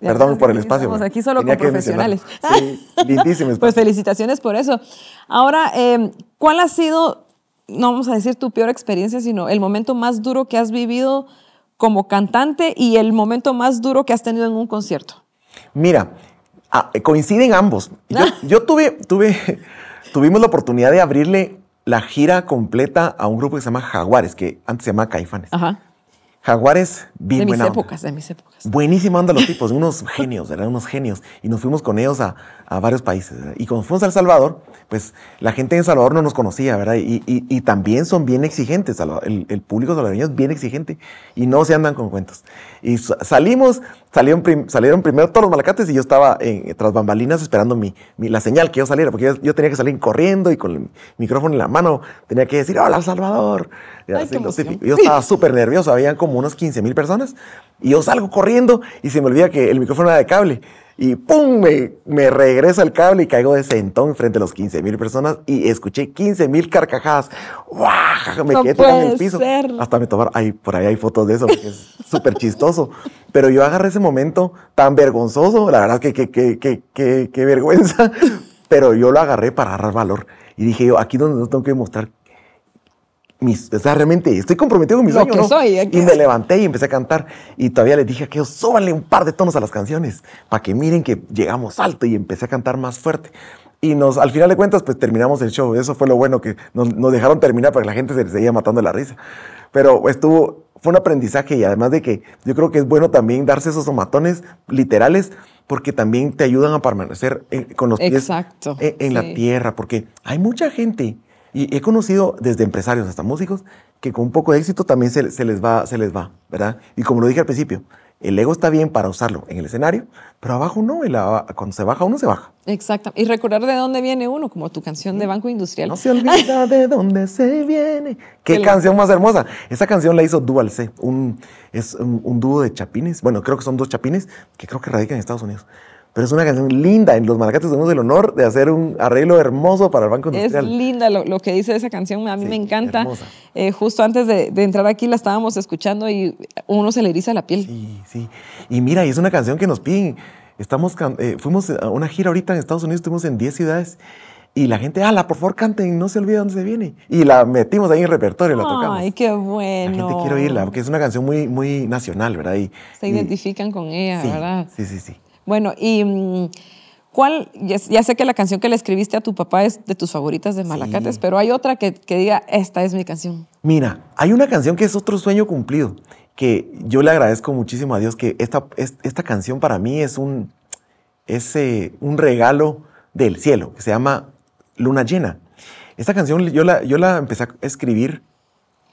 Ya Perdón por el espacio. estamos aquí solo con profesionales. Sí, lindísimo Pues espacio. felicitaciones por eso. Ahora, eh, ¿cuál ha sido, no vamos a decir tu peor experiencia, sino el momento más duro que has vivido como cantante y el momento más duro que has tenido en un concierto? Mira, ah, coinciden ambos. Yo, yo tuve, tuve, tuvimos la oportunidad de abrirle la gira completa a un grupo que se llama Jaguares, que antes se llamaba Caifanes. Ajá. Jaguares, bien De mis onda. épocas, de mis épocas. Buenísima onda los tipos, unos genios, eran unos genios. Y nos fuimos con ellos a, a varios países. ¿verdad? Y cuando fuimos a El Salvador, pues la gente en El Salvador no nos conocía, ¿verdad? Y, y- y también son bien exigentes. El, el público salvadoreño es bien exigente y no se andan con cuentos. Y sa- salimos, salieron, prim- salieron primero todos los malacates y yo estaba en- tras bambalinas esperando mi, mi- la señal que yo saliera, porque yo, yo tenía que salir corriendo y con el micrófono en la mano tenía que decir, hola, Salvador. Y Ay, así. Yo estaba súper nervioso, habían como unos 15 mil personas y yo salgo corriendo y se me olvida que el micrófono era de cable y ¡pum! Me, me regresa el cable y caigo de sentón frente a los 15 mil personas y escuché 15 mil carcajadas. ¡Guau! Me No quedé tocando en el piso. ser. Hasta me tomaron, ay, por ahí hay fotos de eso, porque es súper chistoso. Pero yo agarré ese momento tan vergonzoso, la verdad que qué que, que, que, que vergüenza, pero yo lo agarré para agarrar valor. Y dije yo, aquí donde no tengo que demostrar mis, o sea, realmente estoy comprometido con mi Lo sueño, que ¿no? soy, aquí. Y me levanté y empecé a cantar. Y todavía les dije que ellos súbanle un par de tonos a las canciones para que miren que llegamos alto y empecé a cantar más fuerte. Y nos, al final de cuentas, pues terminamos el show. Eso fue lo bueno que nos, nos dejaron terminar porque la gente se seguía matando la risa. Pero estuvo, fue un aprendizaje y además de que yo creo que es bueno también darse esos somatones literales porque también te ayudan a permanecer en- con los pies Exacto, en, en la sí. tierra. Porque hay mucha gente y he conocido desde empresarios hasta músicos que con un poco de éxito también se, se les va, se les va, ¿verdad? Y como lo dije al principio, el ego está bien para usarlo en el escenario, pero abajo no, y la- cuando se baja uno se baja. Exacto. Y recordar de dónde viene uno, como tu canción de Banco Industrial. No se olvida de dónde se viene. Qué canción más hermosa. Esa canción la hizo Dual C, un, es un, un dúo de chapines. Bueno, creo que son dos chapines que creo que radican en Estados Unidos. Pero es una canción linda. En Los Malacates tenemos el honor de hacer un arreglo hermoso para el Banco Es Industrial. linda lo, lo que dice esa canción, a mí Sí, me encanta. Eh, justo antes de, de entrar aquí la estábamos escuchando y uno se le eriza la piel. Sí, sí. Y mira, y es una canción que nos piden. Estamos, eh, fuimos a una gira ahorita en Estados Unidos, estuvimos en 10 ciudades. Y la gente, ala, por favor, canten, no se olvide dónde se viene. Y la metimos ahí en el repertorio, la tocamos. Ay, qué La bueno. gente quiere oírla, porque es una canción muy, muy nacional, ¿verdad? Y, Se y- identifican con ella, sí, ¿verdad? Sí, sí, sí. Bueno, y mm, ¿cuál? Ya, sé que la canción que le escribiste a tu papá es de tus favoritas de Malacates, pero hay otra que, que diga, esta es mi canción. Mira, hay una canción que es otro sueño cumplido, que yo le agradezco muchísimo a Dios, que esta, es- esta canción para mí es un, es, eh, un regalo del cielo, que se llama Luna Llena. Esta canción yo la, yo la empecé a escribir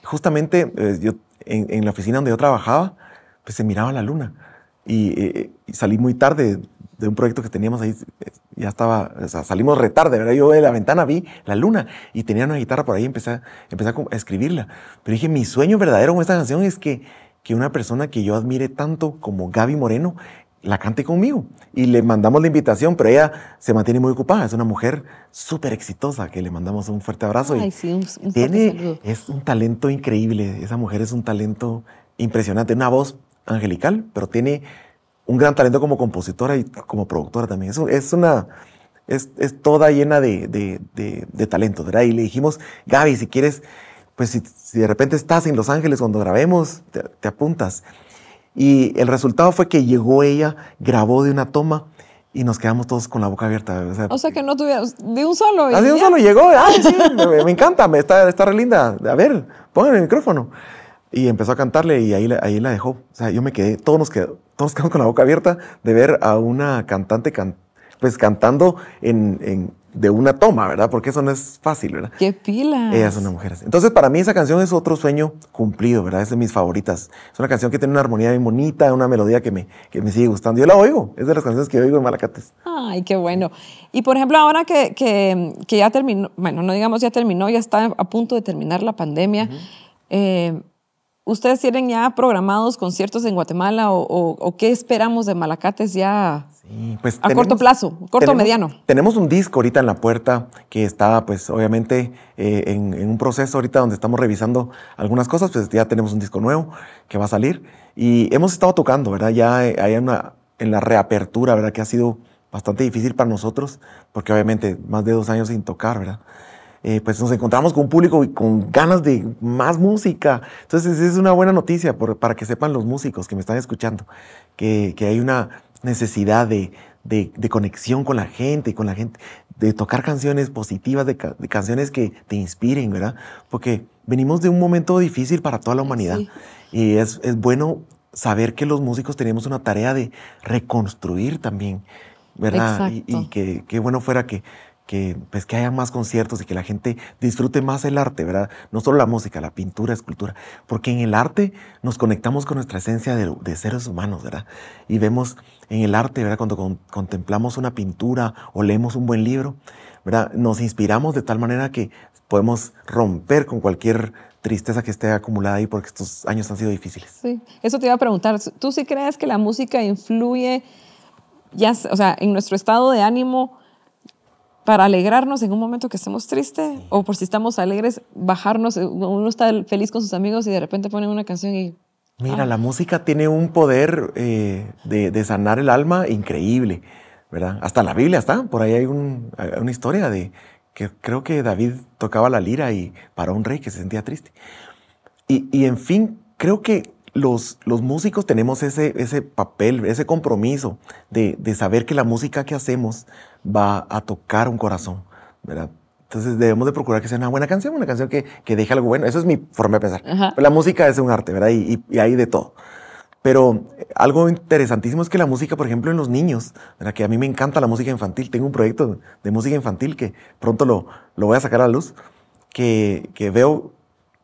justamente eh, yo, en, en la oficina donde yo trabajaba, pues se miraba la luna. Y, eh, y salí muy tarde de un proyecto que teníamos ahí, eh, ya estaba, o sea, salimos retarde, ¿verdad? Yo de la ventana vi la luna y tenía una guitarra por ahí y empecé, a- empecé a escribirla. Pero dije, mi sueño verdadero con esta canción es que, que una persona que yo admire tanto como Gaby Moreno la cante conmigo. Y le mandamos la invitación, pero ella se mantiene muy ocupada. Es una mujer súper exitosa que le mandamos un fuerte abrazo. y Ay, sí, un, un tiene, es un talento increíble. Esa mujer es un talento impresionante. Una voz angelical, pero tiene un gran talento como compositora y como productora también. Es, un- es una. Es, es toda llena de, de, de- de talento, ¿verdad? Y le dijimos, Gaby, si quieres, pues si, si de repente estás en Los Ángeles cuando grabemos, te, te apuntas. Y el resultado fue que llegó ella, grabó de una toma y nos quedamos todos con la boca abierta. O sea, O sea que no tuvieras de un solo. y Así un solo llegó, ay, sí, me, me encanta, me está, está re linda. A ver, pongan el micrófono. Y empezó a cantarle y ahí, la- ahí la dejó. O sea, yo me quedé, todos nos, quedó, todos nos quedamos con la boca abierta de ver a una cantante can- pues cantando en, en- de una toma, ¿verdad? Porque eso no es fácil, ¿verdad? ¡Qué pila! Ella es una mujer así. Entonces, para mí esa canción es otro sueño cumplido, ¿verdad? Es de mis favoritas. Es una canción que tiene una armonía bien bonita, una melodía que me, que me sigue gustando. Yo la oigo, es de las canciones que oigo en Malacates. Ay, qué bueno. Y por ejemplo, ahora que, que, que ya terminó, bueno, no digamos ya terminó, ya está a punto de terminar la pandemia, eh, ¿ustedes tienen ya programados conciertos en Guatemala o, o- o qué esperamos de Malacates ya Sí, pues a corto plazo, corto o tenemos- mediano? Tenemos un disco ahorita en la puerta que está, pues, obviamente eh, en, en un proceso ahorita donde estamos revisando algunas cosas, pues ya tenemos un disco nuevo que va a salir y hemos estado tocando, ¿verdad? Ya hay una, en la reapertura, ¿verdad? Que ha sido bastante difícil para nosotros porque obviamente más de dos años sin tocar, ¿verdad? Eh, pues nos encontramos con un público y con ganas de más música. Entonces es una buena noticia para que sepan los músicos que me están escuchando, que, que hay una necesidad de, de, conexión con la gente, con la gente, de tocar canciones positivas, de, canciones que te inspiren, ¿verdad? Porque venimos de un momento difícil para toda la humanidad y es, es bueno saber que los músicos tenemos una tarea de reconstruir también, ¿verdad? Y, y, que, qué bueno fuera que, que, pues, que haya más conciertos y que la gente disfrute más el arte, ¿verdad? No solo la música, la pintura, escultura, porque en el arte nos conectamos con nuestra esencia de, seres humanos, ¿verdad? Y vemos en el arte, ¿verdad? Cuando contemplamos una pintura o leemos un buen libro, ¿verdad? Nos inspiramos de tal manera que podemos romper con cualquier tristeza que esté acumulada ahí porque estos años han sido difíciles. Sí, eso te iba a preguntar. ¿Tú sí crees que la música influye, ya, o sea, en nuestro estado de ánimo? Para alegrarnos en un momento que estemos tristes o por si estamos alegres, bajarnos. Uno está feliz con sus amigos y de repente ponen una canción y... Mira, la música tiene un poder eh, de, sanar el alma increíble, ¿verdad? Hasta la Biblia está, por ahí hay una historia de que creo que David tocaba la lira y para un rey que se sentía triste. Y, y en fin, creo que los, los músicos tenemos ese, ese papel, ese compromiso de, de, saber que la música que hacemos va a tocar un corazón, ¿verdad? Entonces debemos de procurar que sea una buena canción, una canción que, que deje algo bueno. Eso es mi forma de pensar. La música es un arte, ¿verdad? Y, y, hay de todo. Pero algo interesantísimo es que la música, por ejemplo, en los niños, ¿verdad? que a mí me encanta la música infantil. Tengo un proyecto de música infantil que pronto lo, lo voy a sacar a la luz, que, que veo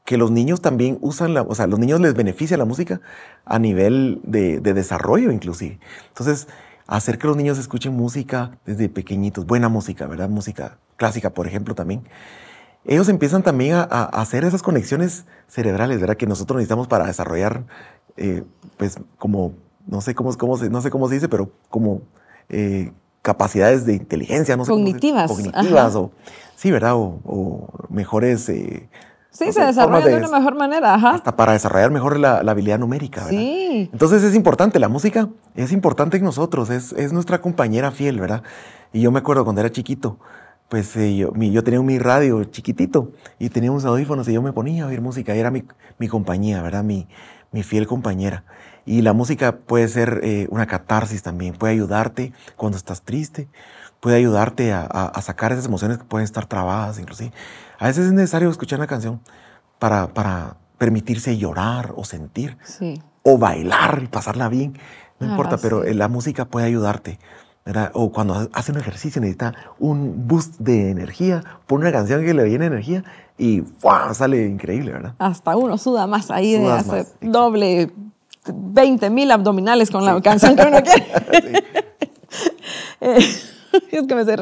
que los niños también usan la, o sea, los niños les beneficia la música a nivel de, desarrollo inclusive. Entonces, hacer que los niños escuchen música desde pequeñitos, buena música, ¿verdad? Música clásica, por ejemplo, también. Ellos empiezan también a, hacer esas conexiones cerebrales, ¿verdad? Que nosotros necesitamos para desarrollar, eh, pues, como, no sé cómo, cómo se, no sé cómo se dice, pero como eh, capacidades de inteligencia, no sé Cognitivas. cognitivas, o, sí, ¿verdad? O, mejores... Eh, Sí, se desarrolla de, una mejor manera, ajá. Hasta para desarrollar mejor la, habilidad numérica, ¿verdad? Sí. Entonces es importante, la música es importante en nosotros, es, es nuestra compañera fiel, ¿verdad? Y yo me acuerdo cuando era chiquito, pues eh, yo, mi, yo tenía mi radio chiquitito y tenía unos audífonos y yo me ponía a oír música y era mi, mi compañía, ¿verdad? Mi, mi fiel compañera. Y la música puede ser eh, una catarsis también, puede ayudarte cuando estás triste, puede ayudarte a, a, sacar esas emociones que pueden estar trabadas, inclusive. A veces es necesario escuchar una canción para, para permitirse llorar o sentir, o bailar y pasarla bien, no importa, pero la música puede ayudarte. ¿verdad? O cuando hace un ejercicio necesita un boost de energía, pone una canción que le viene energía y ¡fua! sale increíble, ¿verdad? Hasta uno suda más ahí de hacer doble 20 mil abdominales con la canción que uno quiere. Eh, es que me sé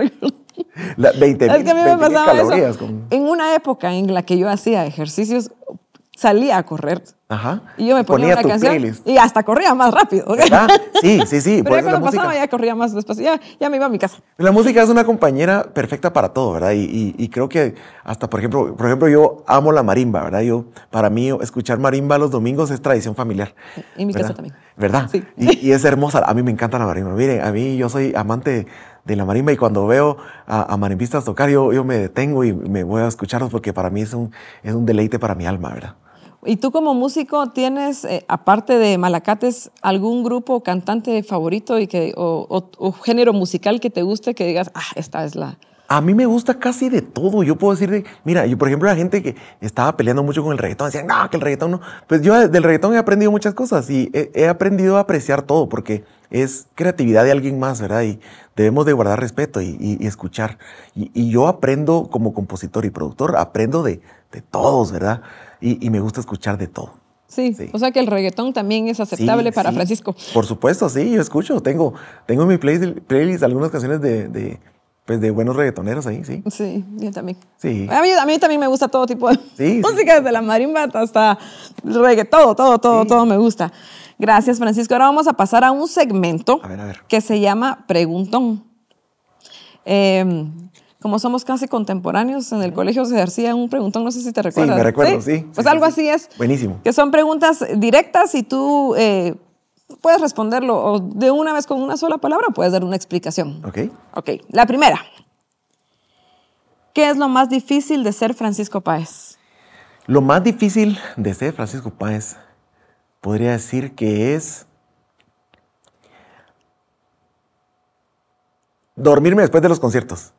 la 20 es que a mí me pasaba eso. En una época en la que yo hacía ejercicios, salía a correr. Ajá. Y yo me ponía, una canción y hasta corría más rápido. Sí, sí, sí. Pero ya cuando pasaba ya corría más despacio. Ya, ya, me iba a mi casa. La música es una compañera perfecta para todo, ¿verdad? Y, y, creo que hasta, por ejemplo, por ejemplo, yo amo la marimba, ¿verdad? Yo, para mí, escuchar marimba los domingos es tradición familiar. En mi casa también. ¿Verdad? Sí. Y, y, es hermosa. A mí me encanta la marimba. Miren, a mí yo soy amante de la marimba y cuando veo a, marimbistas tocar, yo, yo me detengo y me voy a escucharlos porque para mí es un, es un deleite para mi alma, ¿verdad? ¿Y tú como músico tienes, eh, aparte de Malacates, algún grupo cantante favorito y que, o, o, género musical que te guste que digas, ah, esta es la... A mí me gusta casi de todo. Yo puedo decir de, mira, yo por ejemplo la gente que estaba peleando mucho con el reggaetón, decían, no, que el reggaetón no. Pues yo del reggaetón he aprendido muchas cosas y he, aprendido a apreciar todo porque es creatividad de alguien más, ¿verdad? Y debemos de guardar respeto y, escuchar. Y, yo aprendo como compositor y productor, aprendo de, de todos, ¿verdad? Y, me gusta escuchar de todo. Sí, o sea que el reggaetón también es aceptable para Francisco. Por supuesto, sí, yo escucho. Tengo, tengo en mi playlist, algunas canciones de, pues de buenos reggaetoneros ahí, sí. Sí, yo también. Sí. A mí, también me gusta todo tipo de música, desde la marimba hasta el reggaetón, todo, todo, todo, todo me gusta. Gracias, Francisco. Ahora vamos a pasar a un segmento que se llama Preguntón. Eh, como somos casi contemporáneos, en el colegio se ejercía un preguntón, no sé si te recuerdas. Sí, me recuerdo, sí. pues algo así es. Buenísimo. Que son preguntas directas y tú eh, puedes responderlo o de una vez con una sola palabra o puedes dar una explicación. Ok. Ok, la primera. ¿Qué es lo más difícil de ser Francisco Páez? Lo más difícil de ser Francisco Páez, podría decir que es dormirme después de los conciertos.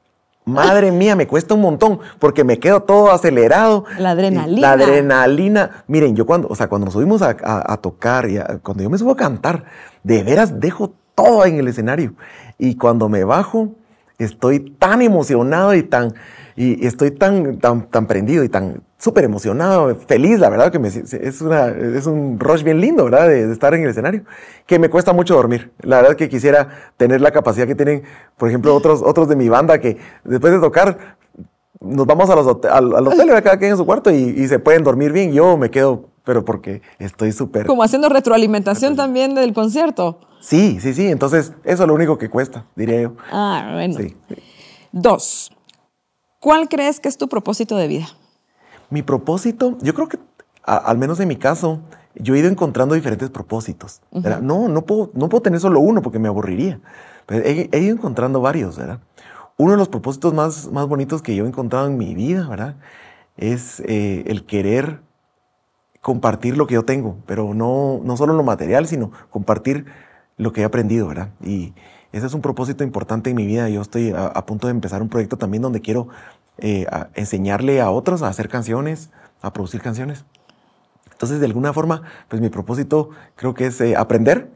Madre mía, me cuesta un montón porque me quedo todo acelerado. La adrenalina. La adrenalina. Miren, yo cuando, o sea, cuando nos subimos a, tocar y cuando yo me subo a cantar, de veras dejo todo en el escenario. Y cuando me bajo, estoy tan emocionado y tan, y estoy tan, tan, tan prendido y tan súper emocionado, feliz, la verdad que me, es, una, es un rush bien lindo, ¿verdad? De, estar en el escenario, que me cuesta mucho dormir. La verdad que quisiera tener la capacidad que tienen, por ejemplo, otros, otros de mi banda que después de tocar nos vamos a los al, al, hotel, cada quien en su cuarto y, se pueden dormir bien. Yo me quedo, pero porque estoy súper... Como haciendo retroalimentación también del concierto. Sí, sí, sí. Entonces, eso es lo único que cuesta, diría yo. Ah, bueno. Dos. ¿Cuál crees que es tu propósito de vida? Mi propósito, yo creo que, al menos en mi caso, yo he ido encontrando diferentes propósitos. No, no puedo, no puedo tener solo uno porque me aburriría. he, ido encontrando varios, ¿verdad? Uno de los propósitos más, más bonitos que yo he encontrado en mi vida, ¿verdad? Es eh, el querer compartir lo que yo tengo, pero no, no solo lo material, sino compartir lo que he aprendido, ¿verdad? Y ese es un propósito importante en mi vida. Yo estoy a punto de empezar un proyecto también donde quiero eh, enseñarle a otros a hacer canciones, a producir canciones. Entonces, de alguna forma, pues mi propósito creo que es eh, aprender,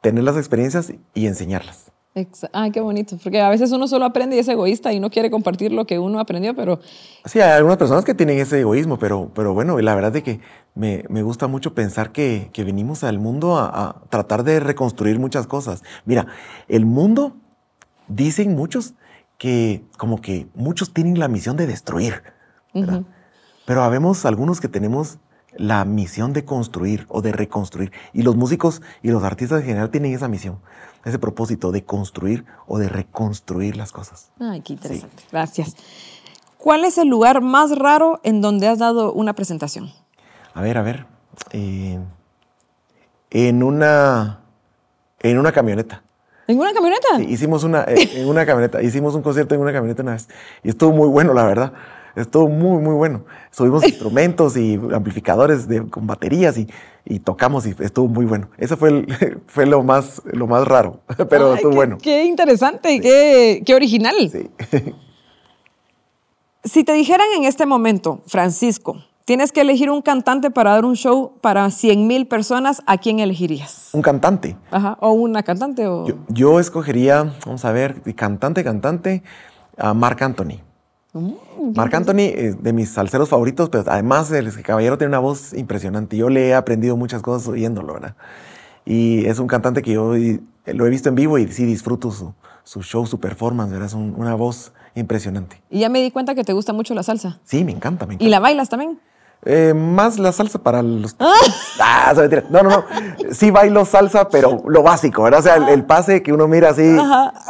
tener las experiencias y enseñarlas. Ay, qué bonito, porque a veces uno solo aprende y es egoísta y no quiere compartir lo que uno aprendió, pero... Sí, hay algunas personas que tienen ese egoísmo, pero, pero bueno, la verdad es que me, me gusta mucho pensar que, que venimos al mundo a, a, tratar de reconstruir muchas cosas. Mira, el mundo, dicen muchos, que como que muchos tienen la misión de destruir, Pero habemos algunos que tenemos la misión de construir o de reconstruir. Y los músicos y los artistas en general tienen esa misión, ese propósito de construir o de reconstruir las cosas. Ay, qué interesante. Gracias. ¿Cuál es el lugar más raro en donde has dado una presentación? A ver, a ver. Eh, en, una, en una camioneta. ¿En una camioneta? Sí, hicimos una, eh, en una camioneta, hicimos un concierto en una camioneta una vez y estuvo muy bueno, la verdad. Estuvo muy, muy bueno. Subimos instrumentos y amplificadores de, con baterías y, y, tocamos y estuvo muy bueno. Eso fue, fue lo, más, lo más raro, pero estuvo bueno. Qué interesante y qué, qué original. Sí. si te dijeran en este momento, Francisco, Tienes que elegir un cantante para dar un show para 100 mil personas. ¿A quién elegirías? Un cantante. Ajá. O una cantante. O... Yo, escogería, vamos a ver, cantante, cantante, a Marc Anthony. Mm, Marc Anthony, eh, de mis salseros favoritos, pero además el caballero tiene una voz impresionante. Yo le he aprendido muchas cosas oyéndolo, ¿verdad? Y es un cantante que yo lo he visto en vivo y sí disfruto su, su show, su performance, ¿verdad? Es una voz impresionante. Y ya me di cuenta que te gusta mucho la salsa. Sí, me encanta, me encanta. ¿Y la bailas también? Eh, más la salsa para los. ah, ah no, no, no. Sí bailo salsa, pero lo básico, ¿verdad? O sea, el, pase que uno mira así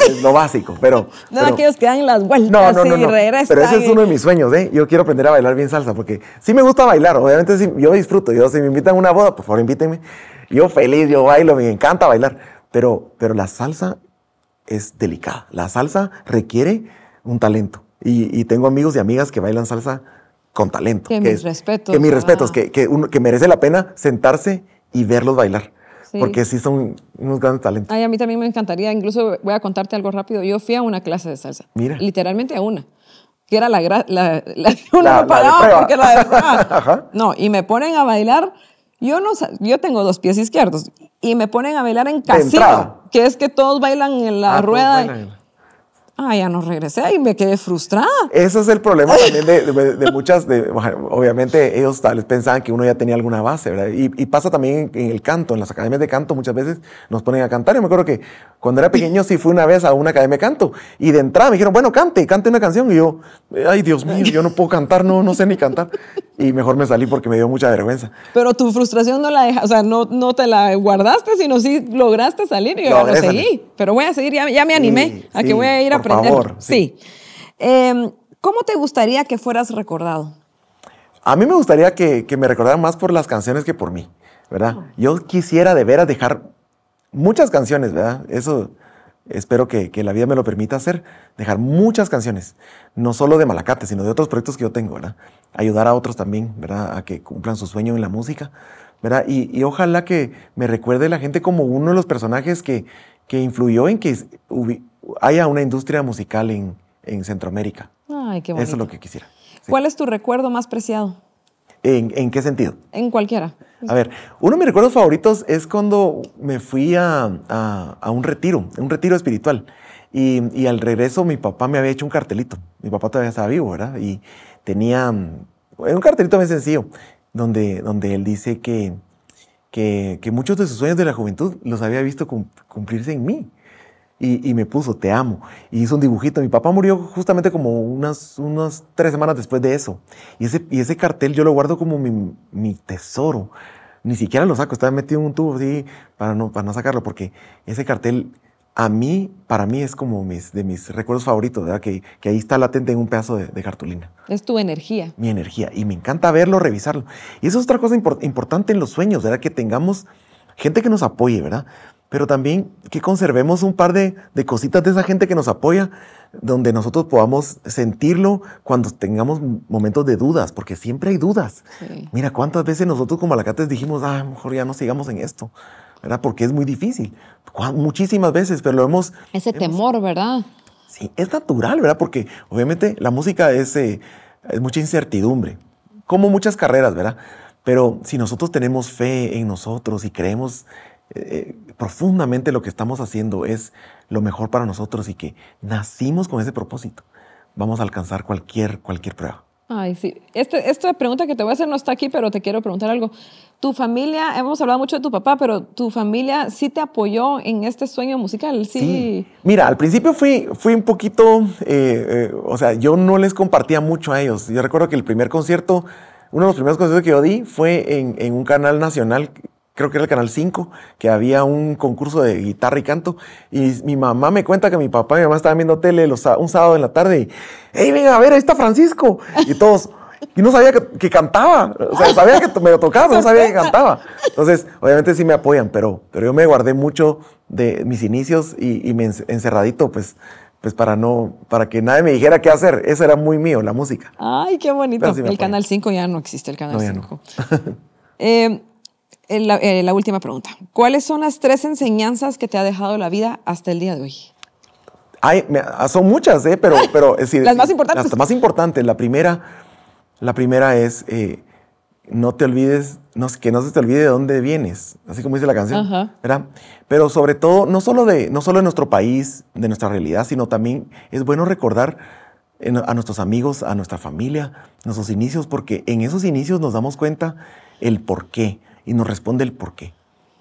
es lo básico, pero. No, aquellos que dan las vueltas no, no, no, no. Pero ese es uno de mis sueños, ¿eh? Yo quiero aprender a bailar bien salsa, porque sí me gusta bailar, obviamente sí, yo disfruto. Yo, si me invitan a una boda, por favor, invítenme. Yo feliz, yo bailo, me encanta bailar. Pero, pero la salsa es delicada. La salsa requiere un talento. Y, y tengo amigos y amigas que bailan salsa con talento. Que, mis respetos. Que mis respetos, que, que, que, merece la pena sentarse y verlos bailar. Porque sí son unos grandes talentos. Ay, a mí también me encantaría, incluso voy a contarte algo rápido. Yo fui a una clase de salsa. Mira. Literalmente a una. Que era la, la, la, uno la, pagaba porque la de No, y me ponen a bailar. Yo no yo tengo dos pies izquierdos y me ponen a bailar en casino, que es que todos bailan en la ah, rueda. Ah, ya no regresé y me quedé frustrada. Ese es el problema también de, muchas, de, obviamente ellos tal vez pensaban que uno ya tenía alguna base, ¿verdad? Y, pasa también en, el canto, en las academias de canto muchas veces nos ponen a cantar. Yo me acuerdo que cuando era pequeño sí fui una vez a una academia de canto y de entrada me dijeron, bueno, cante, cante una canción. Y yo, ay Dios mío, yo no puedo cantar, no, no sé ni cantar. Y mejor me salí porque me dio mucha vergüenza. Pero tu frustración no la deja, o sea, no, no te la guardaste, sino sí lograste salir y yo no, seguí. Pero voy a seguir, ya, me animé a que voy a ir a por Favor, sí. Em, ¿Cómo te gustaría que fueras recordado? A mí me gustaría que, me recordaran más por las canciones que por mí, ¿verdad? Yo quisiera de veras dejar muchas canciones, ¿verdad? Eso, espero que, que, la vida me lo permita hacer, dejar muchas canciones, no solo de Malacate, sino de otros proyectos que yo tengo, ¿verdad? Ayudar a otros también, ¿verdad? A que cumplan su sueño en la música, ¿verdad? Y, y ojalá que me recuerde la gente como uno de los personajes que, que influyó en que haya una industria musical en, en Centroamérica. Ay, qué bonito. Eso es lo que quisiera. Sí. ¿Cuál es tu recuerdo más preciado? ¿En, ¿En, qué sentido? En cualquiera. A ver, uno de mis recuerdos favoritos es cuando me fui a, a, a un retiro, un retiro espiritual. Y, y, al regreso mi papá me había hecho un cartelito. Mi papá todavía estaba vivo, ¿verdad? Y tenía un cartelito muy sencillo, donde, donde él dice que, que, que muchos de sus sueños de la juventud los había visto cumplirse en mí. Y, y, me puso, te amo. Y hizo un dibujito. Mi papá murió justamente como unas, unas tres semanas después de eso. Y ese, y ese cartel yo lo guardo como mi, mi tesoro. Ni siquiera lo saco, estaba metido en un tubo así para no, para no sacarlo, porque ese cartel a mí, para mí es como mis, de mis recuerdos favoritos, ¿verdad? Que, que ahí está latente en un pedazo de, de, cartulina. Es tu energía. Mi energía. Y me encanta verlo, revisarlo. Y eso es otra cosa import, importante en los sueños, ¿verdad? Que tengamos gente que nos apoye, ¿verdad? Pero también que conservemos un par de, de, cositas de esa gente que nos apoya, donde nosotros podamos sentirlo cuando tengamos momentos de dudas, porque siempre hay dudas. Sí. Mira, cuántas veces nosotros como alacates dijimos, ah, mejor ya no sigamos en esto, ¿verdad? Porque es muy difícil. Muchísimas veces, pero lo hemos... Ese hemos, temor, ¿verdad? Sí, es natural, ¿verdad? Porque obviamente la música es, eh, es mucha incertidumbre, como muchas carreras, ¿verdad? Pero si nosotros tenemos fe en nosotros y creemos eh, profundamente lo que estamos haciendo es lo mejor para nosotros y que nacimos con ese propósito, vamos a alcanzar cualquier, cualquier prueba. Ay, sí. Este, esta pregunta que te voy a hacer no está aquí, pero te quiero preguntar algo. Tu familia, hemos hablado mucho de tu papá, pero tu familia sí te apoyó en este sueño musical, sí. sí. Mira, al principio fui, fui un poquito, eh, eh, o sea, yo no les compartía mucho a ellos. Yo recuerdo que el primer concierto, uno de los primeros conciertos que yo di fue en, en un canal nacional creo que era el Canal 5, que había un concurso de guitarra y canto. Y mi mamá me cuenta que mi papá y mi mamá estaban viendo tele los, un sábado en la tarde y, hey, venga, a ver, ahí está Francisco. Y todos, y no sabía que, que cantaba. O sea, sabía que me lo tocaba, pero no sabía que cantaba. Entonces, obviamente sí me apoyan, pero, pero yo me guardé mucho de mis inicios y, y me encerradito, pues, pues para no, para que nadie me dijera qué hacer. Eso era muy mío, la música. Ay, qué bonito. Sí el Canal 5 ya no existe, el Canal no, 5. No. eh, la, eh, la, última pregunta. ¿Cuáles son las tres enseñanzas que te ha dejado la vida hasta el día de hoy? Ay, me, ah, son muchas, ¿eh? pero, pero es decir, las más importantes. Las más importantes. La primera, la primera es eh, no te olvides, no, que no se te olvide de dónde vienes, así como dice la canción, Ajá. ¿verdad? Pero sobre todo, no solo, de, no solo de nuestro país, de nuestra realidad, sino también es bueno recordar a nuestros amigos, a nuestra familia, nuestros inicios, porque en esos inicios nos damos cuenta el por qué y nos responde el por qué.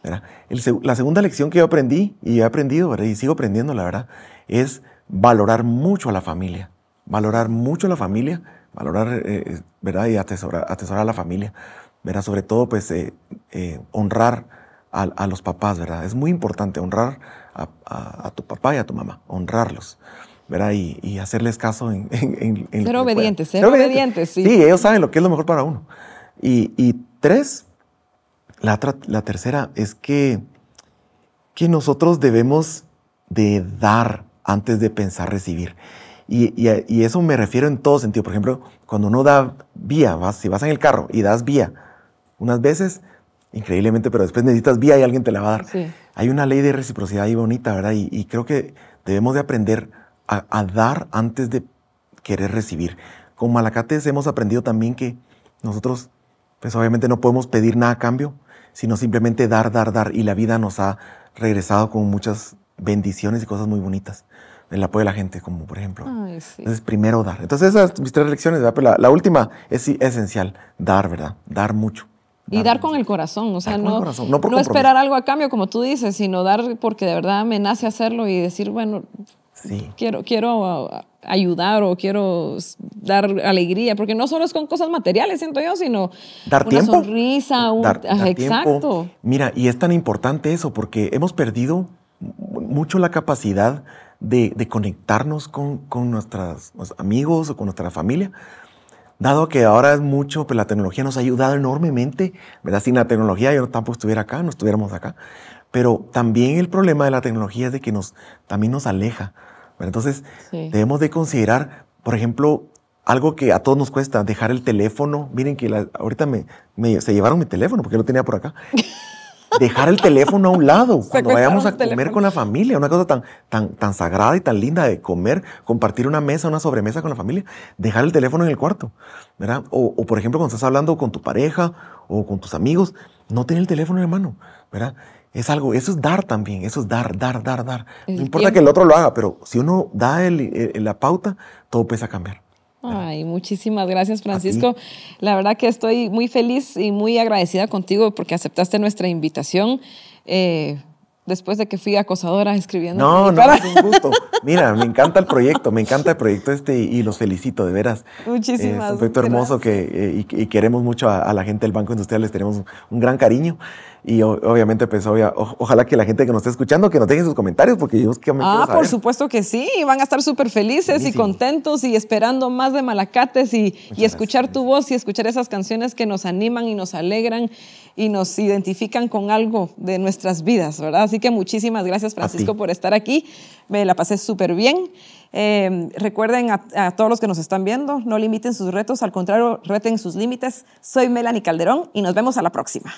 la segunda lección que yo aprendí, y he aprendido, ¿verdad? y sigo aprendiendo, la verdad, es valorar mucho a la familia. Valorar mucho a la familia, valorar, eh, ¿verdad? Y atesorar, atesorar, a la familia, ¿verdad? Sobre todo, pues, eh, eh, honrar a, a, los papás, ¿verdad? Es muy importante honrar a, a, a, tu papá y a tu mamá, honrarlos. ¿verdad? Y, y hacerles caso en... en, en ser obedientes, ser, ser obedientes, sí. Sí, ellos saben lo que es lo mejor para uno. Y, y tres, la, la tercera es que, que nosotros debemos de dar antes de pensar recibir. Y, y, y, eso me refiero en todo sentido. Por ejemplo, cuando uno da vía, vas, si vas en el carro y das vía unas veces, increíblemente, pero después necesitas vía y alguien te la va a dar. Sí. Hay una ley de reciprocidad ahí bonita, ¿verdad? Y, y creo que debemos de aprender a, a, dar antes de querer recibir. Con Malacates hemos aprendido también que nosotros, pues obviamente no podemos pedir nada a cambio, sino simplemente dar, dar, dar. Y la vida nos ha regresado con muchas bendiciones y cosas muy bonitas. El apoyo de la gente, como por ejemplo. Ay, sí. Entonces, primero dar. Entonces, esas mis tres lecciones, ¿verdad? Pero la, la última es esencial, dar, ¿verdad? Dar mucho. Y dar con el corazón, o sea, no, corazón, no no esperar algo a cambio, como tú dices, sino dar porque de verdad me nace hacerlo y decir, bueno, Sí. quiero, quiero uh, ayudar o quiero dar alegría, porque no solo es con cosas materiales, siento yo, sino Dar una tiempo. sonrisa, un, Dar- ajá, dar tiempo. exacto. Mira, y es tan importante eso porque hemos perdido mu- mucho la capacidad de, de conectarnos con, con nuestros amigos o con nuestra familia dado que ahora es mucho, pues la tecnología nos ha ayudado enormemente, ¿verdad? Sin la tecnología yo tampoco estuviera acá, no estuviéramos acá. Pero también el problema de la tecnología es de que nos, también nos aleja. Entonces, debemos de considerar, por ejemplo, algo que a todos nos cuesta, dejar el teléfono. Miren que ahorita me, se llevaron mi teléfono porque lo tenía por acá. dejar el teléfono a un lado cuando vayamos a comer con la familia, una cosa tan, tan, tan sagrada y tan linda de comer, compartir una mesa, una sobremesa con la familia, dejar el teléfono en el cuarto, ¿verdad? O, o por ejemplo, cuando estás hablando con tu pareja o con tus amigos, no tener el teléfono en la mano, ¿verdad? Es algo, eso es dar también, eso es dar, dar, dar, dar. no importa que el otro lo haga, pero si uno da la pauta, todo empieza a cambiar. Ay, muchísimas gracias, Francisco. La verdad que estoy muy feliz y muy agradecida contigo porque aceptaste nuestra invitación. Eh, después de que fui acosadora escribiendo. No, no, es un gusto. Mira, me encanta el proyecto, me encanta el proyecto este y, los felicito, de veras. Muchísimas Es un proyecto hermoso que, eh, y, queremos mucho a, la gente del Banco Industrial, les tenemos un gran cariño. Y obviamente, pues, ojalá que la gente que nos esté escuchando, que nos dejen sus comentarios, porque yo que me Ah, por supuesto que sí, van a estar súper felices y contentos y esperando más de Malacates y, y escuchar tu voz y escuchar esas canciones que nos animan y nos alegran y nos identifican con algo de nuestras vidas, ¿verdad? Así que muchísimas gracias, Francisco, por estar aquí. Me la pasé súper bien. Eh, recuerden a, a, todos los que nos están viendo, no limiten sus retos, al contrario, reten sus límites. Soy Melanie Calderón y nos vemos a la próxima.